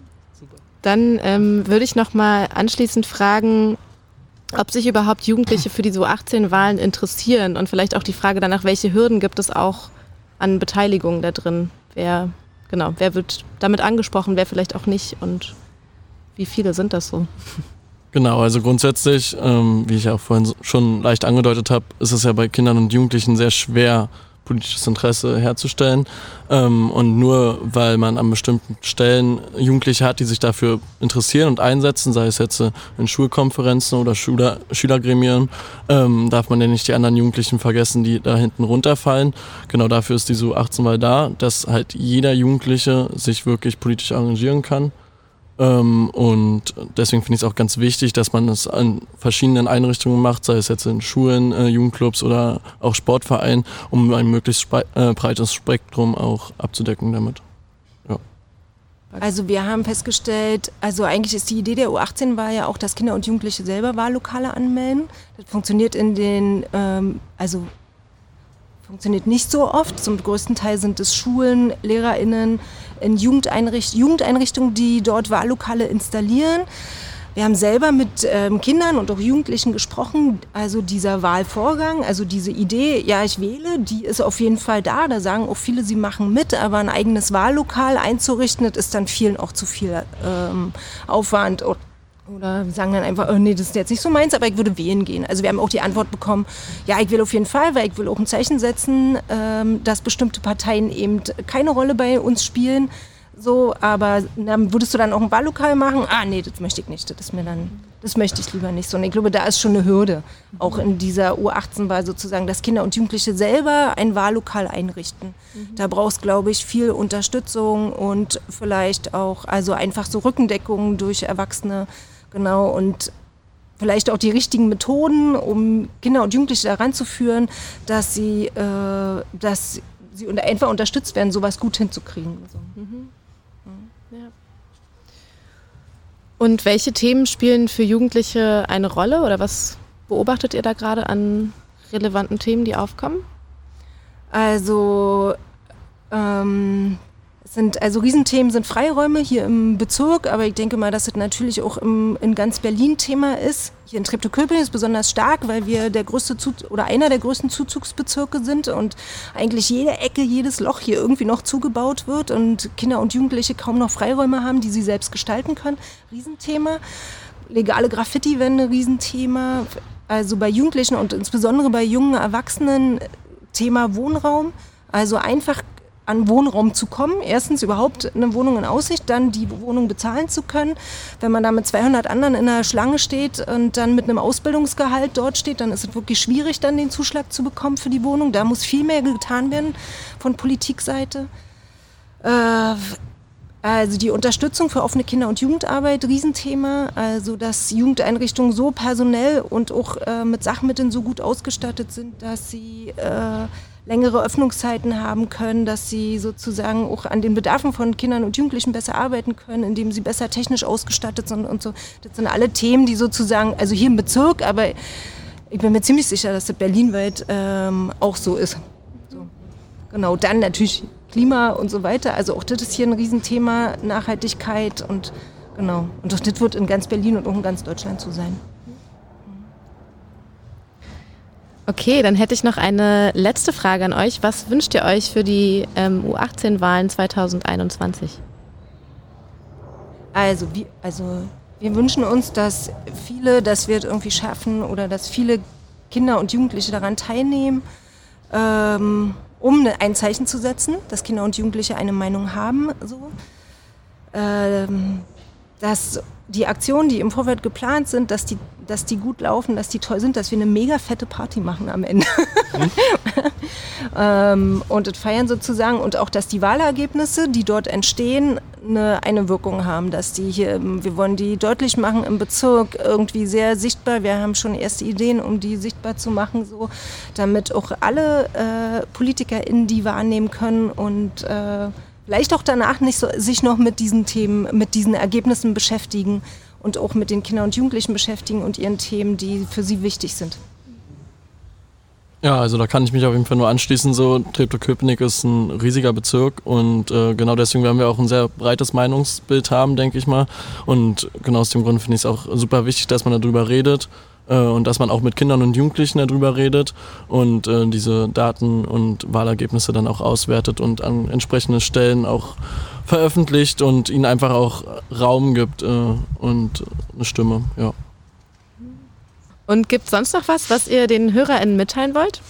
Dann ähm, würde ich noch mal anschließend fragen, ob sich überhaupt Jugendliche für diese U18-Wahlen interessieren und vielleicht auch die Frage danach, welche Hürden gibt es auch an Beteiligung da drin? Wer, genau, wer wird damit angesprochen, wer vielleicht auch nicht und wie viele sind das so? Genau, also grundsätzlich, ähm, wie ich auch vorhin schon leicht angedeutet habe, ist es ja bei Kindern und Jugendlichen sehr schwer, politisches Interesse herzustellen. Ähm, und nur weil man an bestimmten Stellen Jugendliche hat, die sich dafür interessieren und einsetzen, sei es jetzt äh, in Schulkonferenzen oder Schüler, Schülergremien, ähm, darf man ja nicht die anderen Jugendlichen vergessen, die da hinten runterfallen. Genau dafür ist die SU 18 mal da, dass halt jeder Jugendliche sich wirklich politisch engagieren kann ähm, und deswegen finde ich es auch ganz wichtig, dass man es an verschiedenen Einrichtungen macht, sei es jetzt in Schulen, äh, Jugendclubs oder auch Sportvereinen, um ein möglichst äh, breites Spektrum auch abzudecken damit. Also wir haben festgestellt, also eigentlich ist die Idee der U18 war ja auch, dass Kinder und Jugendliche selber Wahllokale anmelden. Das funktioniert in den, ähm, also funktioniert nicht so oft. Zum größten Teil sind es Schulen, LehrerInnen, in Jugendeinricht Jugendeinrichtungen, die dort Wahllokale installieren. Wir haben selber mit ähm, Kindern und auch Jugendlichen gesprochen. Also dieser Wahlvorgang, also diese Idee, ja, ich wähle, die ist auf jeden Fall da. Da sagen auch viele, sie machen mit, aber ein eigenes Wahllokal einzurichten, das ist dann vielen auch zu viel ähm, Aufwand oder sagen dann einfach, oh nee, das ist jetzt nicht so meins, aber ich würde wählen gehen. Also wir haben auch die Antwort bekommen, ja, ich will auf jeden Fall, weil ich will auch ein Zeichen setzen, ähm, dass bestimmte Parteien eben keine Rolle bei uns spielen. So, aber dann würdest du dann auch ein Wahllokal machen? Ah, nee, das möchte ich nicht. Das ist mir dann, das möchte ich lieber nicht so. Und ich glaube, da ist schon eine Hürde, auch in dieser U18-Wahl sozusagen, dass Kinder und Jugendliche selber ein Wahllokal einrichten. Mhm. Da brauchst, glaube ich, viel Unterstützung und vielleicht auch, also einfach so Rückendeckung durch Erwachsene Genau, und vielleicht auch die richtigen Methoden, um Kinder und Jugendliche daran zu führen, dass sie, äh, dass sie einfach unterstützt werden, sowas gut hinzukriegen. So. Mhm. Ja. Und welche Themen spielen für Jugendliche eine Rolle oder was beobachtet ihr da gerade an relevanten Themen, die aufkommen? Also ähm, sind, also Riesenthemen sind Freiräume hier im Bezirk, aber ich denke mal, dass es natürlich auch im, in ganz Berlin Thema ist. Hier in Treptow-Köpenick ist besonders stark, weil wir der größte Zuz oder einer der größten Zuzugsbezirke sind und eigentlich jede Ecke, jedes Loch hier irgendwie noch zugebaut wird und Kinder und Jugendliche kaum noch Freiräume haben, die sie selbst gestalten können. Riesenthema. Legale Graffiti-Wände, Riesenthema. Also bei Jugendlichen und insbesondere bei jungen Erwachsenen Thema Wohnraum. Also einfach an Wohnraum zu kommen. Erstens überhaupt eine Wohnung in Aussicht, dann die Wohnung bezahlen zu können. Wenn man da mit 200 anderen in der Schlange steht und dann mit einem Ausbildungsgehalt dort steht, dann ist es wirklich schwierig, dann den Zuschlag zu bekommen für die Wohnung. Da muss viel mehr getan werden von Politikseite. Äh, also die Unterstützung für offene Kinder- und Jugendarbeit, Riesenthema. Also dass Jugendeinrichtungen so personell und auch äh, mit Sachmitteln so gut ausgestattet sind, dass sie äh, längere Öffnungszeiten haben können, dass sie sozusagen auch an den Bedarfen von Kindern und Jugendlichen besser arbeiten können, indem sie besser technisch ausgestattet sind und so. Das sind alle Themen, die sozusagen, also hier im Bezirk, aber ich bin mir ziemlich sicher, dass das berlinweit ähm, auch so ist. So. Genau, dann natürlich Klima und so weiter. Also auch das ist hier ein Riesenthema, Nachhaltigkeit und genau. Und das wird in ganz Berlin und auch in ganz Deutschland so sein. Okay, dann hätte ich noch eine letzte Frage an euch. Was wünscht ihr euch für die ähm, U18-Wahlen 2021? Also, wie, also wir wünschen uns, dass viele, dass wir es irgendwie schaffen oder dass viele Kinder und Jugendliche daran teilnehmen, ähm, um ne, ein Zeichen zu setzen, dass Kinder und Jugendliche eine Meinung haben. So. Ähm, dass die Aktionen, die im Vorfeld geplant sind, dass die, dass die gut laufen, dass die toll sind, dass wir eine mega fette Party machen am Ende. Mhm. ähm, und das feiern sozusagen und auch, dass die Wahlergebnisse, die dort entstehen, eine, eine Wirkung haben, dass die hier, wir wollen die deutlich machen im Bezirk, irgendwie sehr sichtbar. Wir haben schon erste Ideen, um die sichtbar zu machen, so, damit auch alle äh, PolitikerInnen die wahrnehmen können und äh, vielleicht auch danach nicht so, sich noch mit diesen Themen, mit diesen Ergebnissen beschäftigen und auch mit den Kindern und Jugendlichen beschäftigen und ihren Themen, die für sie wichtig sind. Ja, also da kann ich mich auf jeden Fall nur anschließen. So, Treptow-Köpenick ist ein riesiger Bezirk und äh, genau deswegen werden wir auch ein sehr breites Meinungsbild haben, denke ich mal. Und genau aus dem Grund finde ich es auch super wichtig, dass man darüber redet äh, und dass man auch mit Kindern und Jugendlichen darüber redet und äh, diese Daten und Wahlergebnisse dann auch auswertet und an entsprechenden Stellen auch veröffentlicht und ihnen einfach auch Raum gibt äh, und eine Stimme, ja. Und gibt es sonst noch was, was ihr den HörerInnen mitteilen wollt?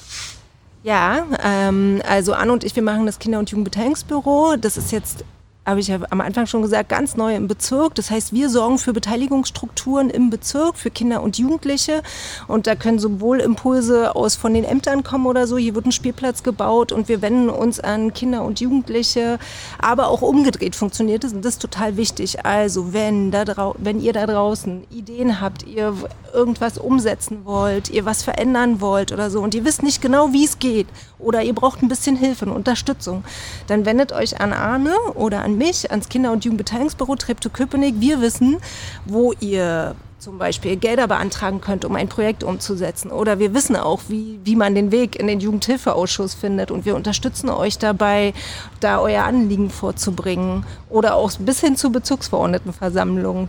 Ja, ähm, also Anne und ich, wir machen das Kinder- und Jugendbeteiligungsbüro. Das ist jetzt habe ich ja am Anfang schon gesagt, ganz neu im Bezirk. Das heißt, wir sorgen für Beteiligungsstrukturen im Bezirk für Kinder und Jugendliche. Und da können sowohl Impulse aus von den Ämtern kommen oder so. Hier wird ein Spielplatz gebaut und wir wenden uns an Kinder und Jugendliche. Aber auch umgedreht funktioniert das und das ist total wichtig. Also, wenn, da wenn ihr da draußen Ideen habt, ihr irgendwas umsetzen wollt, ihr was verändern wollt oder so und ihr wisst nicht genau, wie es geht oder ihr braucht ein bisschen Hilfe und Unterstützung, dann wendet euch an Arne oder an mich, ans Kinder- und Jugendbeteiligungsbüro Treptow-Köpenick. Wir wissen, wo ihr zum Beispiel Gelder beantragen könnt, um ein Projekt umzusetzen. Oder wir wissen auch, wie, wie man den Weg in den Jugendhilfeausschuss findet. Und wir unterstützen euch dabei, da euer Anliegen vorzubringen. Oder auch bis hin zu Bezirksverordnetenversammlungen.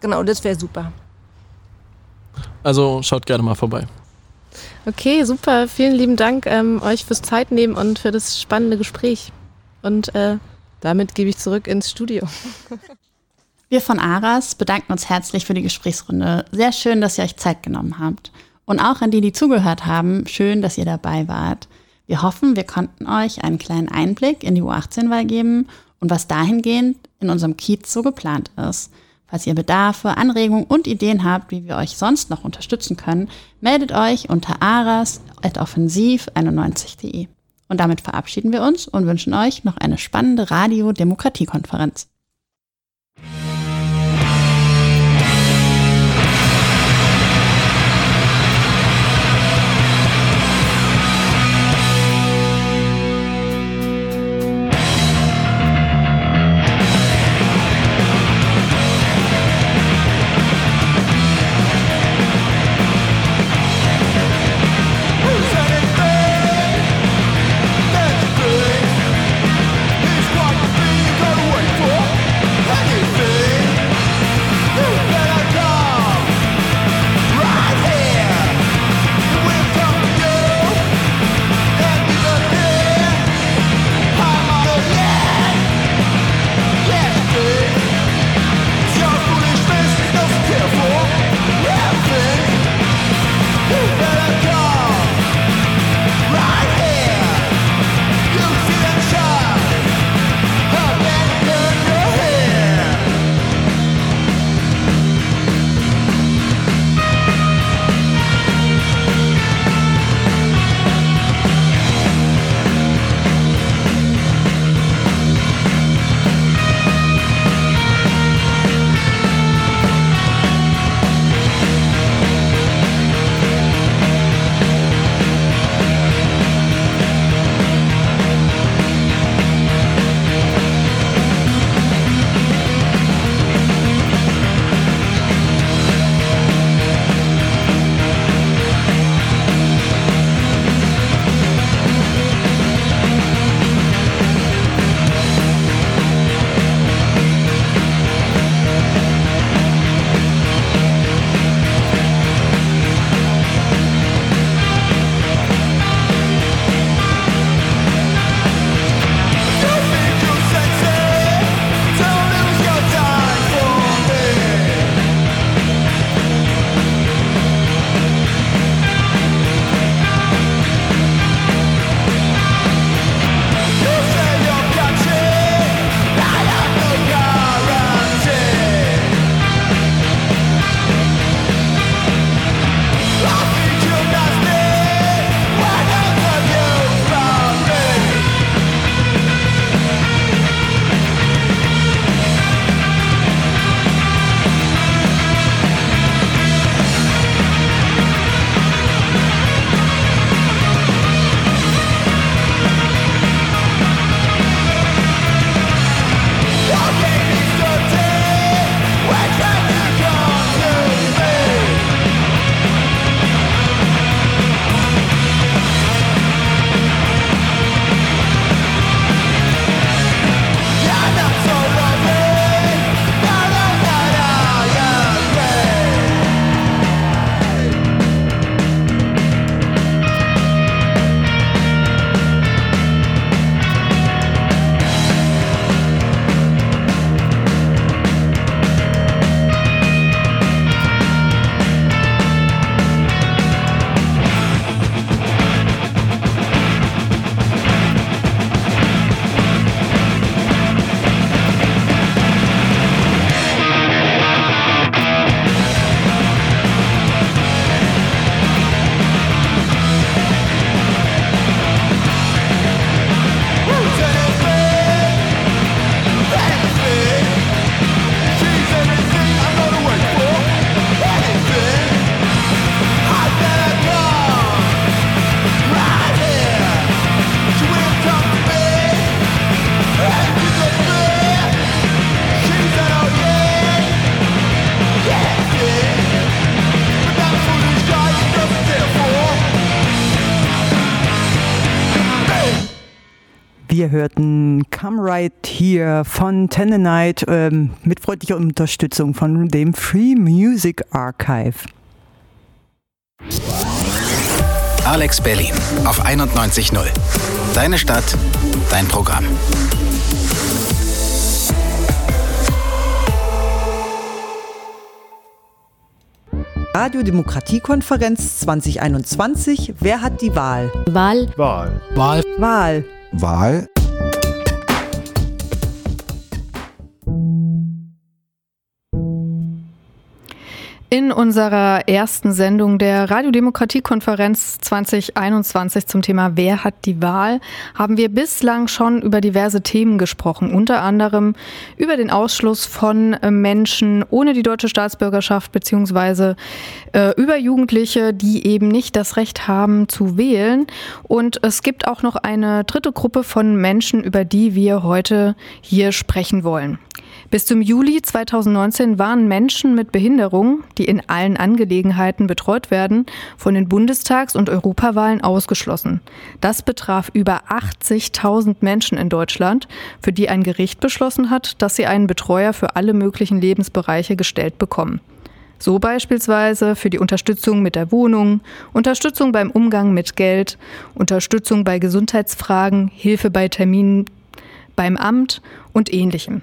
Genau, das wäre super. Also schaut gerne mal vorbei. Okay, super. Vielen lieben Dank ähm, euch fürs Zeitnehmen und für das spannende Gespräch. Und äh, damit gebe ich zurück ins Studio. Wir von Aras bedanken uns herzlich für die Gesprächsrunde. Sehr schön, dass ihr euch Zeit genommen habt. Und auch an die, die zugehört haben, schön, dass ihr dabei wart. Wir hoffen, wir konnten euch einen kleinen Einblick in die U18-Wahl geben und was dahingehend in unserem Kiez so geplant ist. Falls ihr Bedarfe, Anregungen und Ideen habt, wie wir euch sonst noch unterstützen können, meldet euch unter aras.offensiv91.de. Und damit verabschieden wir uns und wünschen euch noch eine spannende Radio-Demokratie-Konferenz. Wir hörten Come Right Here von Tennenite ähm, mit freundlicher Unterstützung von dem Free Music Archive. Alex Berlin auf 91.0. Deine Stadt, dein Programm. Radiodemokratiekonferenz 2021. Wer hat die Wahl? Wahl. Wahl. Wahl. Wahl. Wahl. In unserer ersten Sendung der Radiodemokratiekonferenz 2021 zum Thema Wer hat die Wahl haben wir bislang schon über diverse Themen gesprochen, unter anderem über den Ausschluss von äh, Menschen ohne die deutsche Staatsbürgerschaft beziehungsweise äh, über Jugendliche, die eben nicht das Recht haben zu wählen. Und es gibt auch noch eine dritte Gruppe von Menschen, über die wir heute hier sprechen wollen. Bis zum Juli 2019 waren Menschen mit Behinderung, die in allen Angelegenheiten betreut werden, von den Bundestags- und Europawahlen ausgeschlossen. Das betraf über 80.000 Menschen in Deutschland, für die ein Gericht beschlossen hat, dass sie einen Betreuer für alle möglichen Lebensbereiche gestellt bekommen. So beispielsweise für die Unterstützung mit der Wohnung, Unterstützung beim Umgang mit Geld, Unterstützung bei Gesundheitsfragen, Hilfe bei Terminen beim Amt und ähnlichem.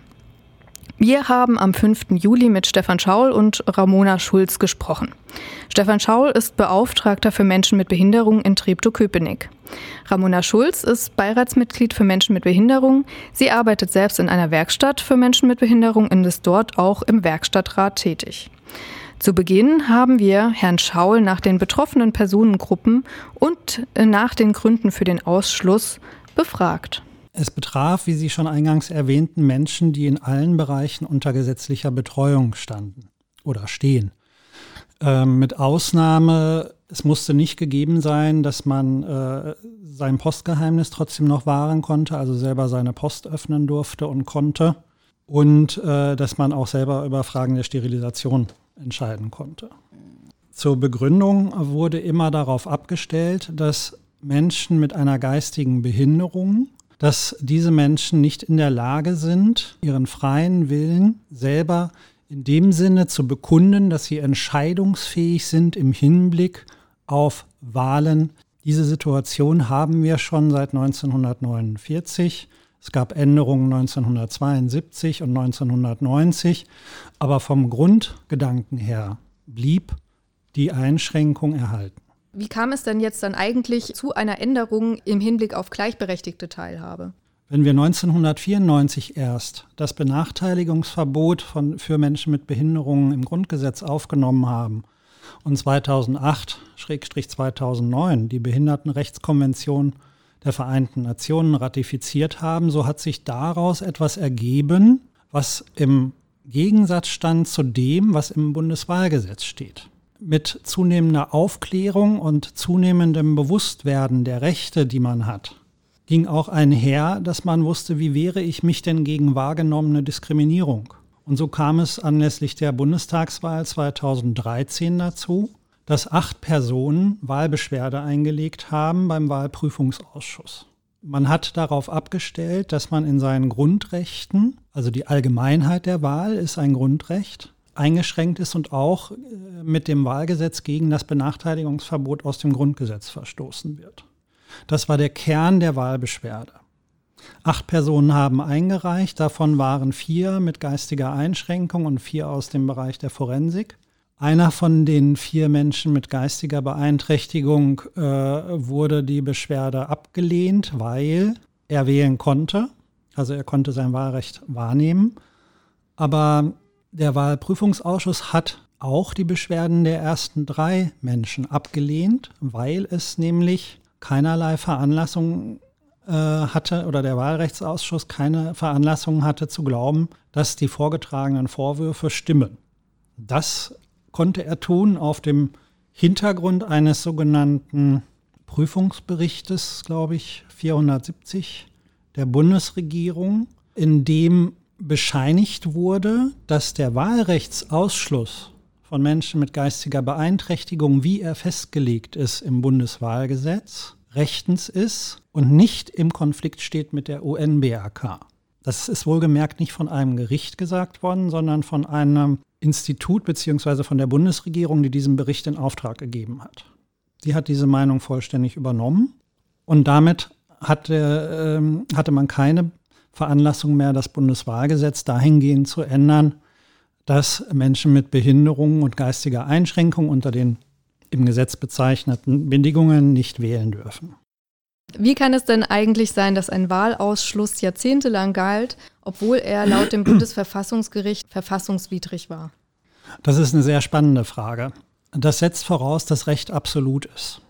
Wir haben am 5. Juli mit Stefan Schaul und Ramona Schulz gesprochen. Stefan Schaul ist Beauftragter für Menschen mit Behinderung in Treptow-Köpenick. Ramona Schulz ist Beiratsmitglied für Menschen mit Behinderung. Sie arbeitet selbst in einer Werkstatt für Menschen mit Behinderung und ist dort auch im Werkstattrat tätig. Zu Beginn haben wir Herrn Schaul nach den betroffenen Personengruppen und nach den Gründen für den Ausschluss befragt. Es betraf, wie Sie schon eingangs erwähnten, Menschen, die in allen Bereichen unter gesetzlicher Betreuung standen oder stehen. Ähm, mit Ausnahme, es musste nicht gegeben sein, dass man äh, sein Postgeheimnis trotzdem noch wahren konnte, also selber seine Post öffnen durfte und konnte. Und äh, dass man auch selber über Fragen der Sterilisation entscheiden konnte. Zur Begründung wurde immer darauf abgestellt, dass Menschen mit einer geistigen Behinderung dass diese Menschen nicht in der Lage sind, ihren freien Willen selber in dem Sinne zu bekunden, dass sie entscheidungsfähig sind im Hinblick auf Wahlen. Diese Situation haben wir schon seit 1949. Es gab Änderungen 1972 und 1990, aber vom Grundgedanken her blieb die Einschränkung erhalten. Wie kam es denn jetzt dann eigentlich zu einer Änderung im Hinblick auf gleichberechtigte Teilhabe? Wenn wir 1994 erst das Benachteiligungsverbot von, für Menschen mit Behinderungen im Grundgesetz aufgenommen haben und 2008-2009 die Behindertenrechtskonvention der Vereinten Nationen ratifiziert haben, so hat sich daraus etwas ergeben, was im Gegensatz stand zu dem, was im Bundeswahlgesetz steht mit zunehmender Aufklärung und zunehmendem Bewusstwerden der Rechte, die man hat, ging auch einher, dass man wusste, wie wehre ich mich denn gegen wahrgenommene Diskriminierung. Und so kam es anlässlich der Bundestagswahl 2013 dazu, dass acht Personen Wahlbeschwerde eingelegt haben beim Wahlprüfungsausschuss. Man hat darauf abgestellt, dass man in seinen Grundrechten, also die Allgemeinheit der Wahl ist ein Grundrecht, eingeschränkt ist und auch äh, mit dem Wahlgesetz gegen das Benachteiligungsverbot aus dem Grundgesetz verstoßen wird. Das war der Kern der Wahlbeschwerde. Acht Personen haben eingereicht, davon waren vier mit geistiger Einschränkung und vier aus dem Bereich der Forensik. Einer von den vier Menschen mit geistiger Beeinträchtigung äh, wurde die Beschwerde abgelehnt, weil er wählen konnte. Also er konnte sein Wahlrecht wahrnehmen. Aber der Wahlprüfungsausschuss hat auch die Beschwerden der ersten drei Menschen abgelehnt, weil es nämlich keinerlei Veranlassung äh, hatte oder der Wahlrechtsausschuss keine Veranlassung hatte zu glauben, dass die vorgetragenen Vorwürfe stimmen. Das konnte er tun auf dem Hintergrund eines sogenannten Prüfungsberichtes, glaube ich, 470 der Bundesregierung, in dem bescheinigt wurde, dass der Wahlrechtsausschluss von Menschen mit geistiger Beeinträchtigung, wie er festgelegt ist im Bundeswahlgesetz, rechtens ist und nicht im Konflikt steht mit der UN-BRK. Das ist wohlgemerkt nicht von einem Gericht gesagt worden, sondern von einem Institut bzw. von der Bundesregierung, die diesen Bericht in Auftrag gegeben hat. Die hat diese Meinung vollständig übernommen und damit hatte, äh, hatte man keine Veranlassung mehr, das Bundeswahlgesetz dahingehend zu ändern, dass Menschen mit Behinderungen und geistiger Einschränkung unter den im Gesetz bezeichneten Bedingungen nicht wählen dürfen. Wie kann es denn eigentlich sein, dass ein Wahlausschluss jahrzehntelang galt, obwohl er laut dem Bundesverfassungsgericht verfassungswidrig war? Das ist eine sehr spannende Frage. Das setzt voraus, dass Recht absolut ist.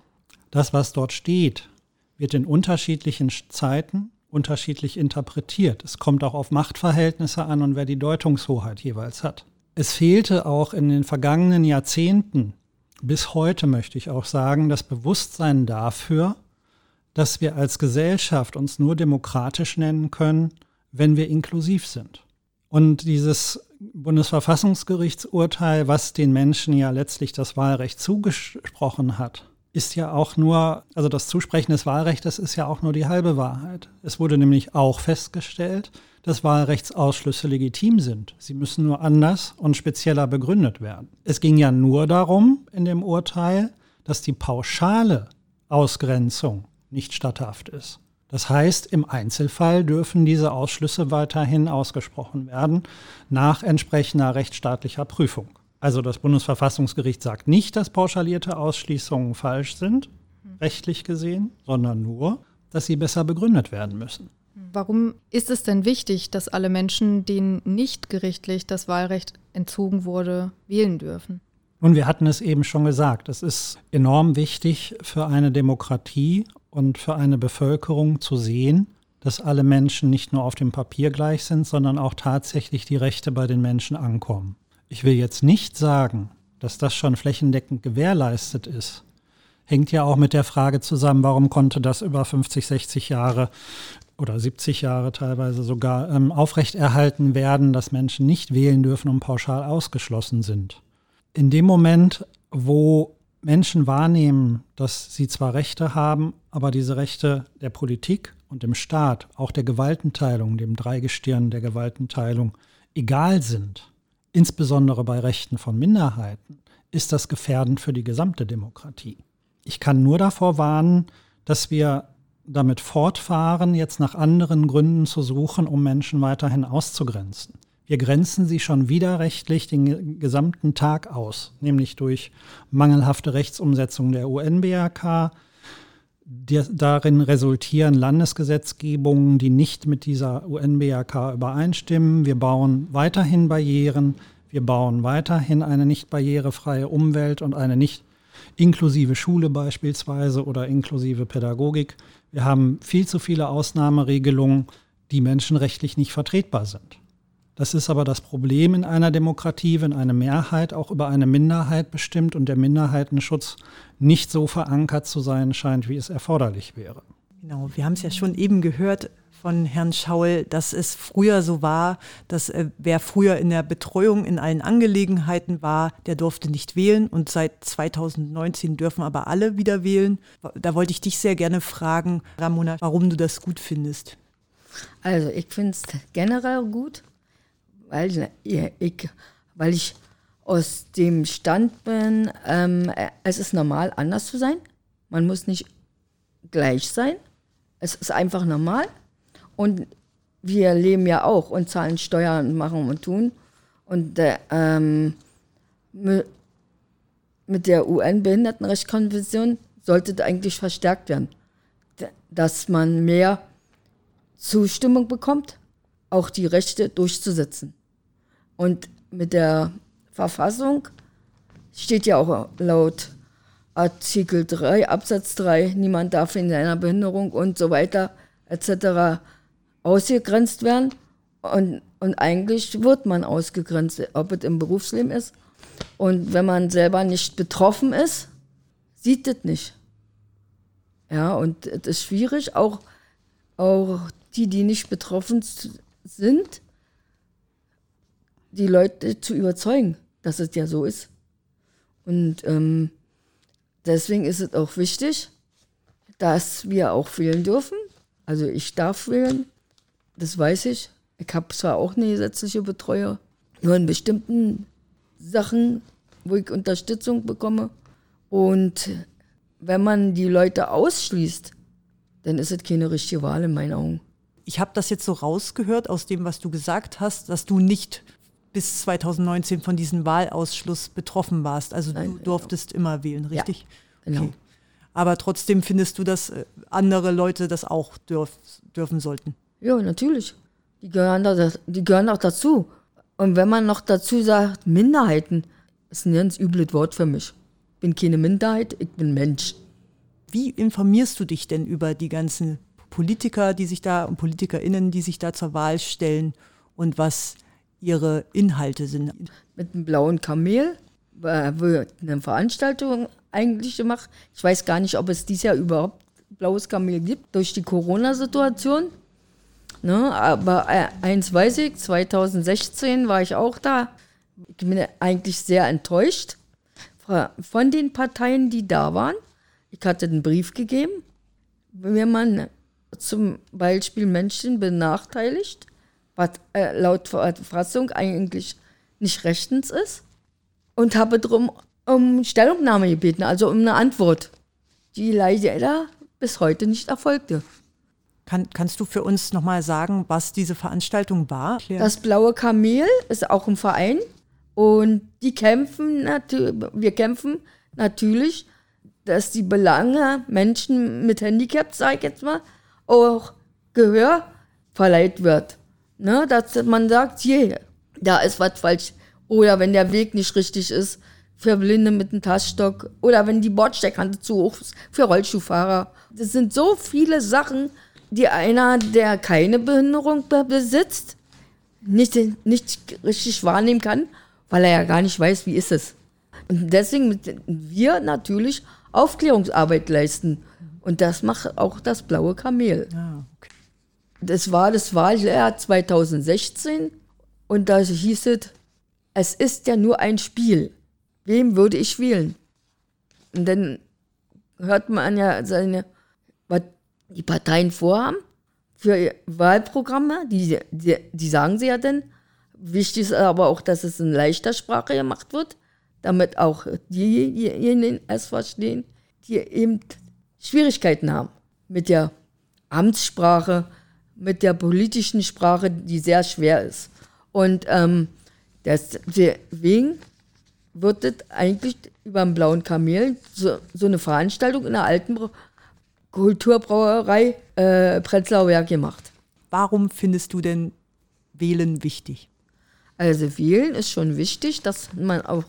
Das, was dort steht, wird in unterschiedlichen Zeiten unterschiedlich interpretiert. Es kommt auch auf Machtverhältnisse an und wer die Deutungshoheit jeweils hat. Es fehlte auch in den vergangenen Jahrzehnten, bis heute möchte ich auch sagen, das Bewusstsein dafür, dass wir als Gesellschaft uns nur demokratisch nennen können, wenn wir inklusiv sind. Und dieses Bundesverfassungsgerichtsurteil, was den Menschen ja letztlich das Wahlrecht zugesprochen hat, ist ja auch nur, also das Zusprechen des Wahlrechts ist ja auch nur die halbe Wahrheit. Es wurde nämlich auch festgestellt, dass Wahlrechtsausschlüsse legitim sind. Sie müssen nur anders und spezieller begründet werden. Es ging ja nur darum in dem Urteil, dass die pauschale Ausgrenzung nicht statthaft ist. Das heißt, im Einzelfall dürfen diese Ausschlüsse weiterhin ausgesprochen werden nach entsprechender rechtsstaatlicher Prüfung. Also das Bundesverfassungsgericht sagt nicht, dass pauschalierte Ausschließungen falsch sind, rechtlich gesehen, sondern nur, dass sie besser begründet werden müssen. Warum ist es denn wichtig, dass alle Menschen, denen nicht gerichtlich das Wahlrecht entzogen wurde, wählen dürfen? Nun, wir hatten es eben schon gesagt, es ist enorm wichtig für eine Demokratie und für eine Bevölkerung zu sehen, dass alle Menschen nicht nur auf dem Papier gleich sind, sondern auch tatsächlich die Rechte bei den Menschen ankommen. Ich will jetzt nicht sagen, dass das schon flächendeckend gewährleistet ist. Hängt ja auch mit der Frage zusammen, warum konnte das über 50, 60 Jahre oder 70 Jahre teilweise sogar ähm, aufrechterhalten werden, dass Menschen nicht wählen dürfen und pauschal ausgeschlossen sind. In dem Moment, wo Menschen wahrnehmen, dass sie zwar Rechte haben, aber diese Rechte der Politik und dem Staat, auch der Gewaltenteilung, dem Dreigestirn der Gewaltenteilung, egal sind, insbesondere bei Rechten von Minderheiten, ist das gefährdend für die gesamte Demokratie. Ich kann nur davor warnen, dass wir damit fortfahren, jetzt nach anderen Gründen zu suchen, um Menschen weiterhin auszugrenzen. Wir grenzen sie schon widerrechtlich den gesamten Tag aus, nämlich durch mangelhafte Rechtsumsetzung der UN-BRK. Darin resultieren Landesgesetzgebungen, die nicht mit dieser UN-BRK übereinstimmen. Wir bauen weiterhin Barrieren. Wir bauen weiterhin eine nicht barrierefreie Umwelt und eine nicht inklusive Schule beispielsweise oder inklusive Pädagogik. Wir haben viel zu viele Ausnahmeregelungen, die menschenrechtlich nicht vertretbar sind. Das ist aber das Problem in einer Demokratie, wenn eine Mehrheit auch über eine Minderheit bestimmt und der Minderheitenschutz nicht so verankert zu sein scheint, wie es erforderlich wäre. Genau, wir haben es ja schon eben gehört von Herrn Schaul, dass es früher so war, dass äh, wer früher in der Betreuung in allen Angelegenheiten war, der durfte nicht wählen und seit 2019 dürfen aber alle wieder wählen. Da wollte ich dich sehr gerne fragen, Ramona, warum du das gut findest. Also ich finde es generell gut, weil ich, weil ich aus dem Stand bin, ähm, es ist normal, anders zu sein. Man muss nicht gleich sein. Es ist einfach normal. Und wir leben ja auch und zahlen Steuern und machen und tun. Und äh, ähm, mit der UN-Behindertenrechtskonvention sollte eigentlich verstärkt werden, dass man mehr Zustimmung bekommt, auch die Rechte durchzusetzen. Und mit der Verfassung steht ja auch laut Artikel 3, Absatz 3, niemand darf in seiner Behinderung und so weiter etc. ausgegrenzt werden. Und, und eigentlich wird man ausgegrenzt, ob es im Berufsleben ist. Und wenn man selber nicht betroffen ist, sieht es nicht. Ja, und es ist schwierig, auch, auch die, die nicht betroffen sind, die Leute zu überzeugen, dass es ja so ist. Und ähm, deswegen ist es auch wichtig, dass wir auch wählen dürfen. Also ich darf wählen, das weiß ich. Ich habe zwar auch eine gesetzliche Betreuer, nur in bestimmten Sachen, wo ich Unterstützung bekomme. Und wenn man die Leute ausschließt, dann ist es keine richtige Wahl in meinen Augen. Ich habe das jetzt so rausgehört aus dem, was du gesagt hast, dass du nicht bis 2019 von diesem Wahlausschluss betroffen warst. Also Nein, du durftest genau. immer wählen, richtig? Ja, genau. Okay. Aber trotzdem findest du, dass äh, andere Leute das auch dürf, dürfen sollten? Ja, natürlich. Die gehören, da, die gehören auch dazu. Und wenn man noch dazu sagt, Minderheiten, ist ein ganz übles Wort für mich. Ich bin keine Minderheit, ich bin Mensch. Wie informierst du dich denn über die ganzen Politiker, die sich da und PolitikerInnen, die sich da zur Wahl stellen und was ihre Inhalte sind? Mit einem blauen Kamel wird eine Veranstaltung eigentlich gemacht. Ich weiß gar nicht, ob es dieses Jahr überhaupt blaues Kamel gibt durch die Corona-Situation. Ne, aber äh, eins weiß ich, 2016 war ich auch da. Ich bin eigentlich sehr enttäuscht von den Parteien, die da waren. Ich hatte einen Brief gegeben, wenn man zum Beispiel Menschen benachteiligt, was äh, laut Verfassung eigentlich nicht rechtens ist, und habe darum um Stellungnahme gebeten, also um eine Antwort, die leider bis heute nicht erfolgte. Kann, kannst du für uns nochmal sagen, was diese Veranstaltung war? Das Blaue Kamel ist auch ein Verein und die kämpfen, wir kämpfen natürlich, dass die Belange Menschen mit Handicap, sag ich jetzt mal, auch Gehör verleiht wird. Ne, dass man sagt, hier, da ist was falsch. Oder wenn der Weg nicht richtig ist, für Blinde mit einem Taststock oder wenn die Bordsteigkante zu hoch ist für Rollschuhfahrer. Das sind so viele Sachen, die einer, der keine Behinderung besitzt, nicht, nicht richtig wahrnehmen kann, weil er ja gar nicht weiß, wie ist es. Und deswegen müssen wir natürlich Aufklärungsarbeit leisten. Und das macht auch das blaue Kamel. Ah, okay. Das war das Wahljahr 2016 und da hieß es, es ist ja nur ein Spiel wem würde ich wählen? Und dann hört man ja seine, was die Parteien vorhaben für Wahlprogramme, die, die, die sagen sie ja dann. Wichtig ist aber auch, dass es in leichter Sprache gemacht wird, damit auch diejenigen es verstehen, die eben Schwierigkeiten haben mit der Amtssprache, mit der politischen Sprache, die sehr schwer ist. Und ähm, deswegen wird das eigentlich über den Blauen Kamel so, so eine Veranstaltung in der alten Kulturbrauerei äh, Prenzlauer Berg gemacht. Warum findest du denn Wählen wichtig? Also Wählen ist schon wichtig, dass man auch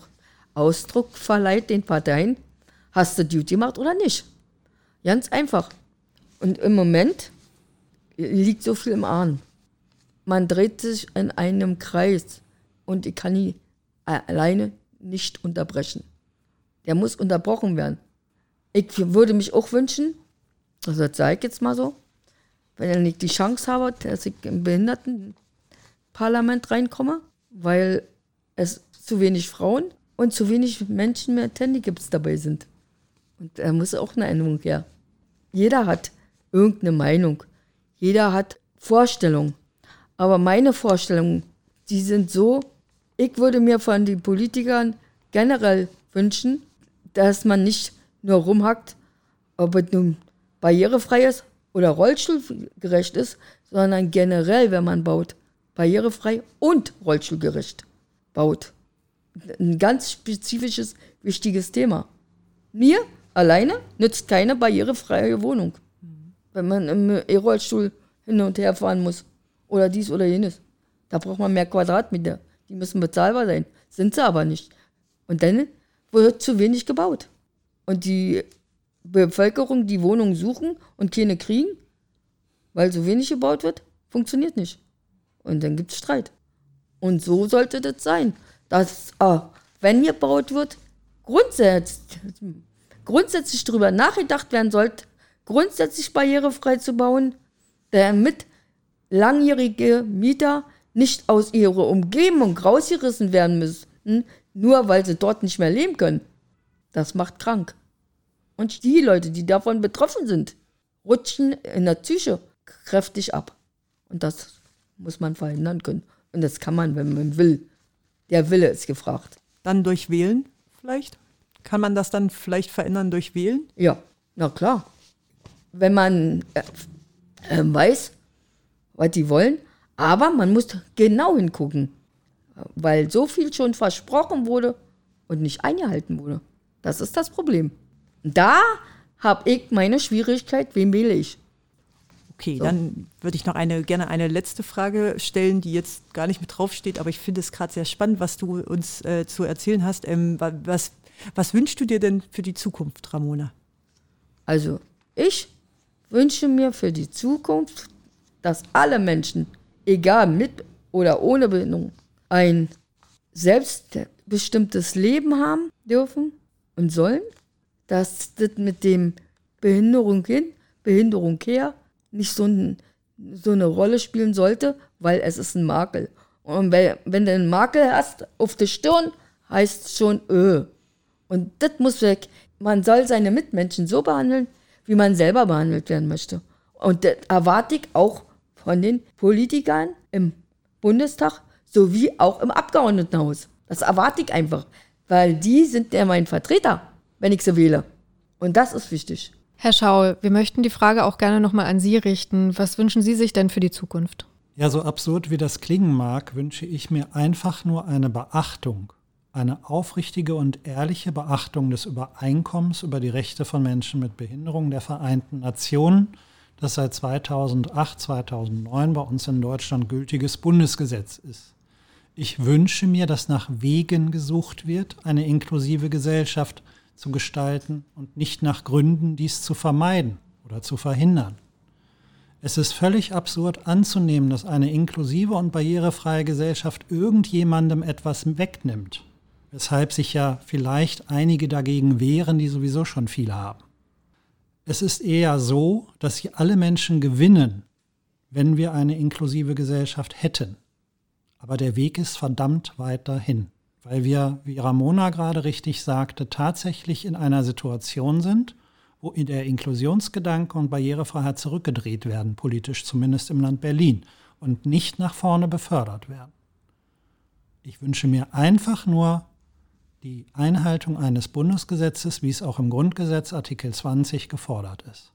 Ausdruck verleiht den Parteien, hast du Duty gemacht oder nicht. Ganz einfach. Und im Moment liegt so viel im Arm. Man dreht sich in einem Kreis und ich kann nie alleine nicht unterbrechen. Der muss unterbrochen werden. Ich würde mich auch wünschen, also das sage ich jetzt mal so, wenn ich die Chance habe, dass ich im Behindertenparlament reinkomme, weil es zu wenig Frauen und zu wenig Menschen mit Handicaps dabei sind. Und da muss auch eine Änderung her. Jeder hat irgendeine Meinung. Jeder hat Vorstellungen. Aber meine Vorstellungen, die sind so ich würde mir von den Politikern generell wünschen, dass man nicht nur rumhackt, ob es nun barrierefrei ist oder rollstuhlgerecht ist, sondern generell, wenn man baut, barrierefrei und rollstuhlgerecht baut. Ein ganz spezifisches, wichtiges Thema. Mir alleine nützt keine barrierefreie Wohnung, wenn man im E-Rollstuhl hin und her fahren muss oder dies oder jenes. Da braucht man mehr Quadratmeter. Die müssen bezahlbar sein. Sind sie aber nicht. Und dann wird zu wenig gebaut. Und die Bevölkerung, die Wohnungen suchen und keine kriegen, weil so wenig gebaut wird, funktioniert nicht. Und dann gibt es Streit. Und so sollte das sein. Dass, ah, wenn gebaut wird, grundsätzlich, grundsätzlich darüber nachgedacht werden sollte, grundsätzlich barrierefrei zu bauen, damit langjährige Mieter nicht aus ihrer Umgebung rausgerissen werden müssen, nur weil sie dort nicht mehr leben können. Das macht krank. Und die Leute, die davon betroffen sind, rutschen in der Psyche kräftig ab. Und das muss man verhindern können. Und das kann man, wenn man will. Der Wille ist gefragt. Dann durch Wählen vielleicht? Kann man das dann vielleicht verändern durch Wählen? Ja, na klar. Wenn man äh, äh, weiß, was die wollen, aber man muss genau hingucken, weil so viel schon versprochen wurde und nicht eingehalten wurde. Das ist das Problem. Da habe ich meine Schwierigkeit, wen wähle ich? Okay, so. dann würde ich noch eine, gerne eine letzte Frage stellen, die jetzt gar nicht mit draufsteht, aber ich finde es gerade sehr spannend, was du uns äh, zu erzählen hast. Ähm, was, was wünschst du dir denn für die Zukunft, Ramona? Also, ich wünsche mir für die Zukunft, dass alle Menschen, egal mit oder ohne Behinderung, ein selbstbestimmtes Leben haben dürfen und sollen, dass das mit dem Behinderung hin, Behinderung her nicht so, ein, so eine Rolle spielen sollte, weil es ist ein Makel. Und wenn, wenn du einen Makel hast auf der Stirn, heißt es schon öh. Und das muss weg. Man soll seine Mitmenschen so behandeln, wie man selber behandelt werden möchte. Und das erwarte ich auch von den Politikern im Bundestag sowie auch im Abgeordnetenhaus. Das erwarte ich einfach, weil die sind ja mein Vertreter, wenn ich sie wähle. Und das ist wichtig. Herr Schaul, wir möchten die Frage auch gerne nochmal an Sie richten. Was wünschen Sie sich denn für die Zukunft? Ja, so absurd wie das klingen mag, wünsche ich mir einfach nur eine Beachtung, eine aufrichtige und ehrliche Beachtung des Übereinkommens über die Rechte von Menschen mit Behinderung der Vereinten Nationen, das seit 2008, 2009 bei uns in Deutschland gültiges Bundesgesetz ist. Ich wünsche mir, dass nach Wegen gesucht wird, eine inklusive Gesellschaft zu gestalten und nicht nach Gründen, dies zu vermeiden oder zu verhindern. Es ist völlig absurd anzunehmen, dass eine inklusive und barrierefreie Gesellschaft irgendjemandem etwas wegnimmt, weshalb sich ja vielleicht einige dagegen wehren, die sowieso schon viel haben. Es ist eher so, dass sie alle Menschen gewinnen, wenn wir eine inklusive Gesellschaft hätten. Aber der Weg ist verdammt weit dahin, weil wir, wie Ramona gerade richtig sagte, tatsächlich in einer Situation sind, wo der Inklusionsgedanke und Barrierefreiheit zurückgedreht werden, politisch zumindest im Land Berlin, und nicht nach vorne befördert werden. Ich wünsche mir einfach nur die Einhaltung eines Bundesgesetzes, wie es auch im Grundgesetz Artikel 20 gefordert ist.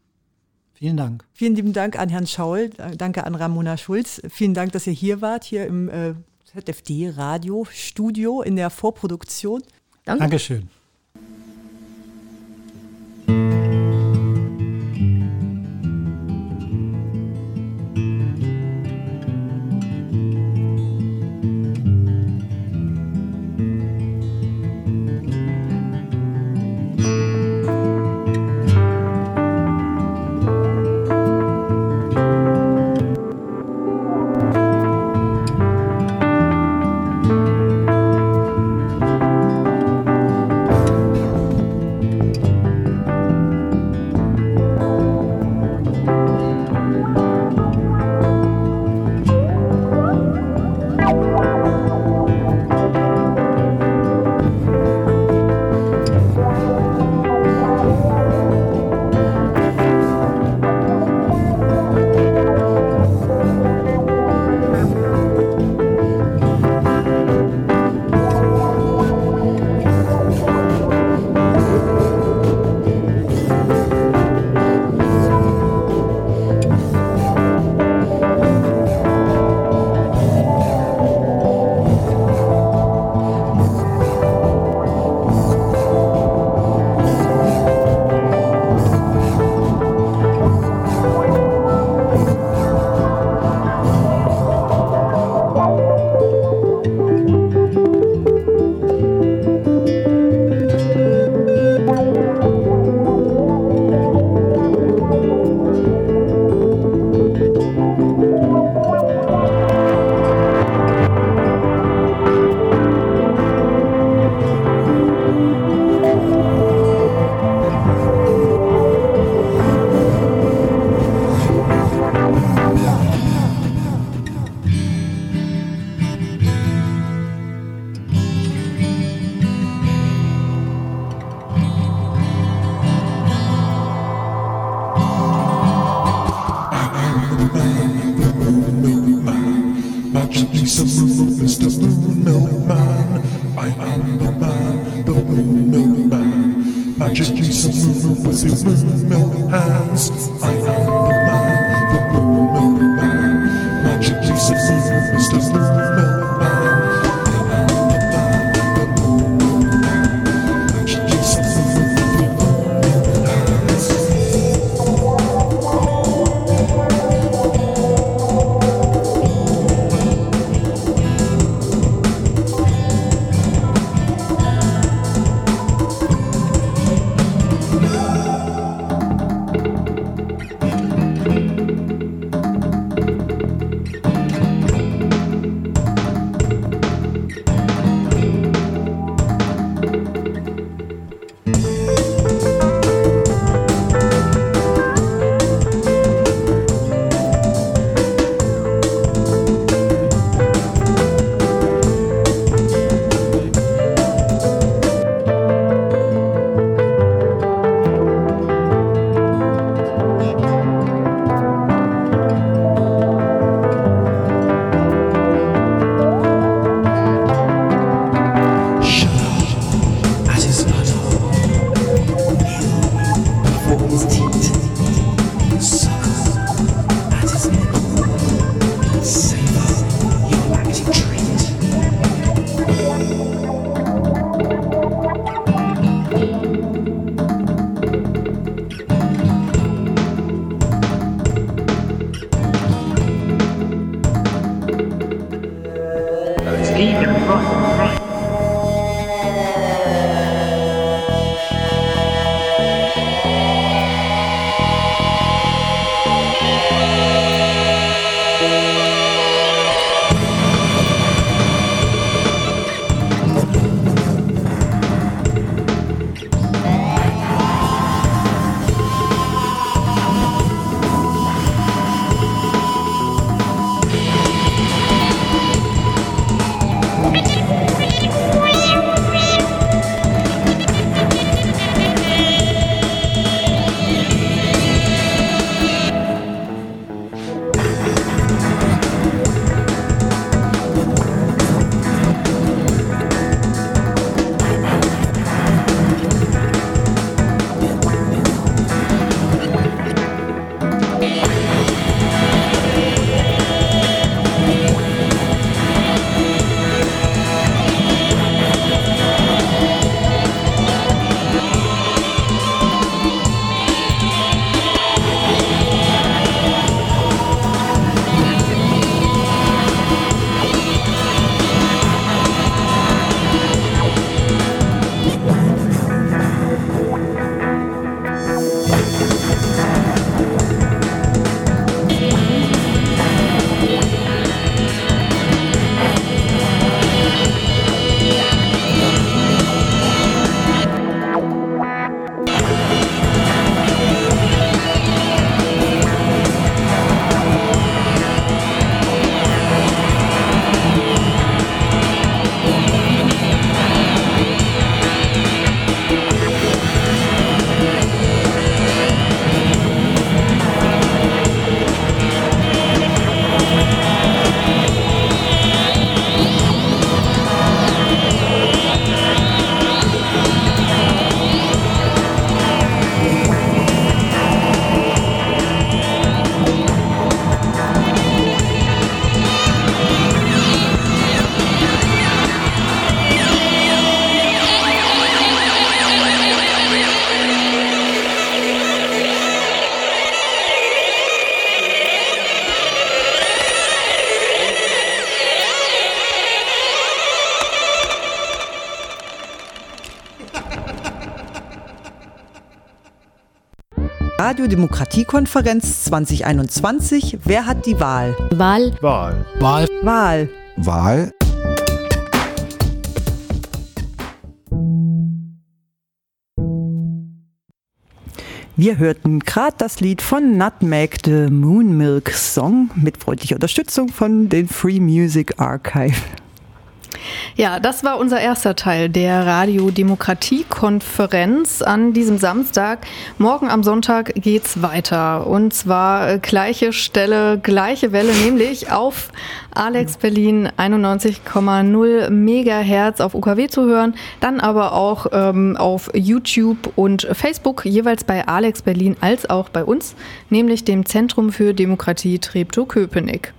Vielen Dank. Vielen lieben Dank an Herrn Schaul, danke an Ramona Schulz. Vielen Dank, dass ihr hier wart, hier im äh, ZFD-Radio-Studio in der Vorproduktion. Danke. Dankeschön. Radiodemokratiekonferenz 2021. Wer hat die Wahl? Wahl. Wahl. Wahl. Wahl. Wahl. Wir hörten gerade das Lied von Nutmeg, The Moon Milk Song, mit freundlicher Unterstützung von den Free Music Archive. Ja, das war unser erster Teil der Radio-Demokratie-Konferenz an diesem Samstag. Morgen am Sonntag geht's weiter. Und zwar gleiche Stelle, gleiche Welle, nämlich auf Alex Berlin 91,0 Megahertz auf UKW zu hören. Dann aber auch ähm, auf YouTube und Facebook, jeweils bei Alex Berlin als auch bei uns, nämlich dem Zentrum für Demokratie Treptow-Köpenick.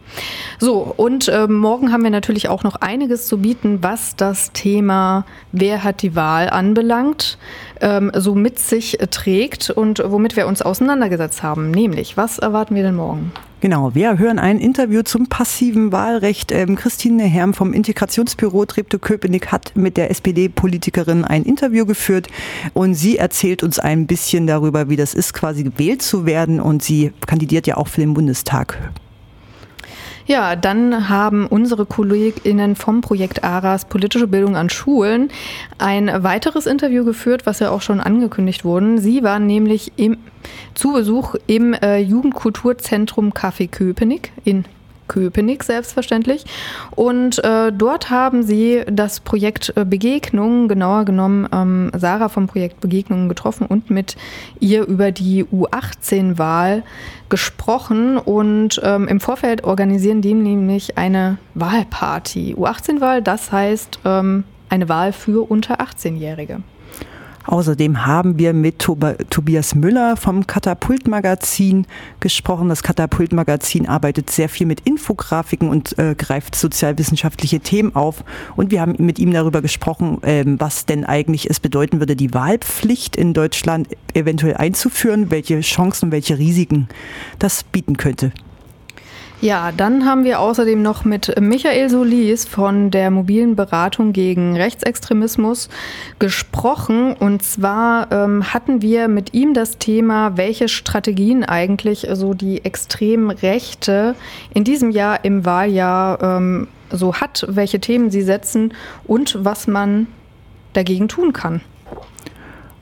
So, und äh, morgen haben wir natürlich auch noch einiges zu bieten, was das Thema Wer hat die Wahl anbelangt, ähm, so mit sich trägt und womit wir uns auseinandergesetzt haben. Nämlich, was erwarten wir denn morgen? Genau, wir hören ein Interview zum passiven Wahlrecht. Ähm, Christine Herm vom Integrationsbüro Treptow-Köpenick hat mit der SPD-Politikerin ein Interview geführt und sie erzählt uns ein bisschen darüber, wie das ist, quasi gewählt zu werden und sie kandidiert ja auch für den Bundestag. Ja, dann haben unsere KollegInnen vom Projekt ARAS Politische Bildung an Schulen ein weiteres Interview geführt, was ja auch schon angekündigt wurde. Sie waren nämlich im, zu Besuch im äh, Jugendkulturzentrum Café Köpenick in Köpenick selbstverständlich. Und äh, dort haben sie das Projekt äh, Begegnung, genauer genommen ähm, Sarah vom Projekt Begegnungen getroffen und mit ihr über die U18-Wahl gesprochen. Und ähm, im Vorfeld organisieren die nämlich eine Wahlparty. U18-Wahl, das heißt ähm, eine Wahl für unter 18-Jährige. Außerdem haben wir mit Tobias Müller vom Katapult-Magazin gesprochen. Das Katapult-Magazin arbeitet sehr viel mit Infografiken und äh, greift sozialwissenschaftliche Themen auf. Und wir haben mit ihm darüber gesprochen, ähm, was denn eigentlich es bedeuten würde, die Wahlpflicht in Deutschland eventuell einzuführen, welche Chancen, welche Risiken das bieten könnte. Ja, dann haben wir außerdem noch mit Michael Solis von der mobilen Beratung gegen Rechtsextremismus gesprochen. Und zwar ähm, hatten wir mit ihm das Thema, welche Strategien eigentlich so die extremen Rechte in diesem Jahr im Wahljahr ähm, so hat, welche Themen sie setzen und was man dagegen tun kann.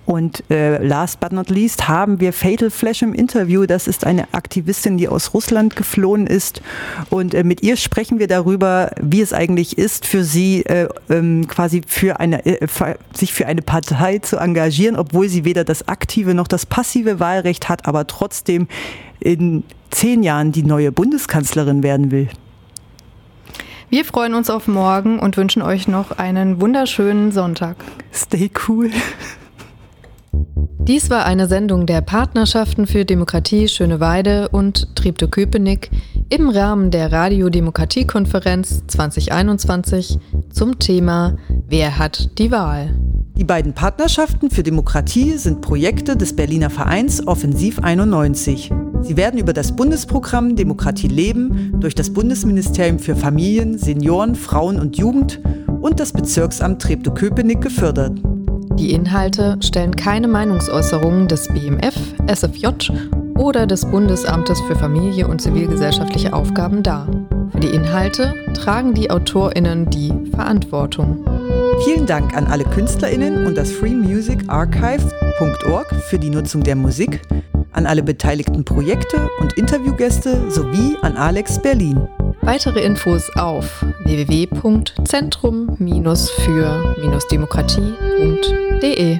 Und äh, last but not least haben wir Fatal Flash im Interview. Das ist eine Aktivistin, die aus Russland geflohen ist. Und äh, mit ihr sprechen wir darüber, wie es eigentlich ist, für sie äh, ähm, quasi für eine, äh, sich für eine Partei zu engagieren, obwohl sie weder das aktive noch das passive Wahlrecht hat, aber trotzdem in zehn Jahren die neue Bundeskanzlerin werden will. Wir freuen uns auf morgen und wünschen euch noch einen wunderschönen Sonntag. Stay cool. Dies war eine Sendung der Partnerschaften für Demokratie Schöneweide und Treptow-Köpenick im Rahmen der Radiodemokratie-Konferenz 2021 zum Thema Wer hat die Wahl? Die beiden Partnerschaften für Demokratie sind Projekte des Berliner Vereins Offensiv 91. Sie werden über das Bundesprogramm Demokratie leben durch das Bundesministerium für Familien, Senioren, Frauen und Jugend und das Bezirksamt Treptow-Köpenick gefördert. Die Inhalte stellen keine Meinungsäußerungen des BMF, SFJ oder des Bundesamtes für Familie und zivilgesellschaftliche Aufgaben dar. Für die Inhalte tragen die AutorInnen die Verantwortung. Vielen Dank an alle KünstlerInnen und das freemusicarchive.org für die Nutzung der Musik, an alle beteiligten Projekte und Interviewgäste sowie an Alex Berlin. Weitere Infos auf www.zentrum-für-demokratie.de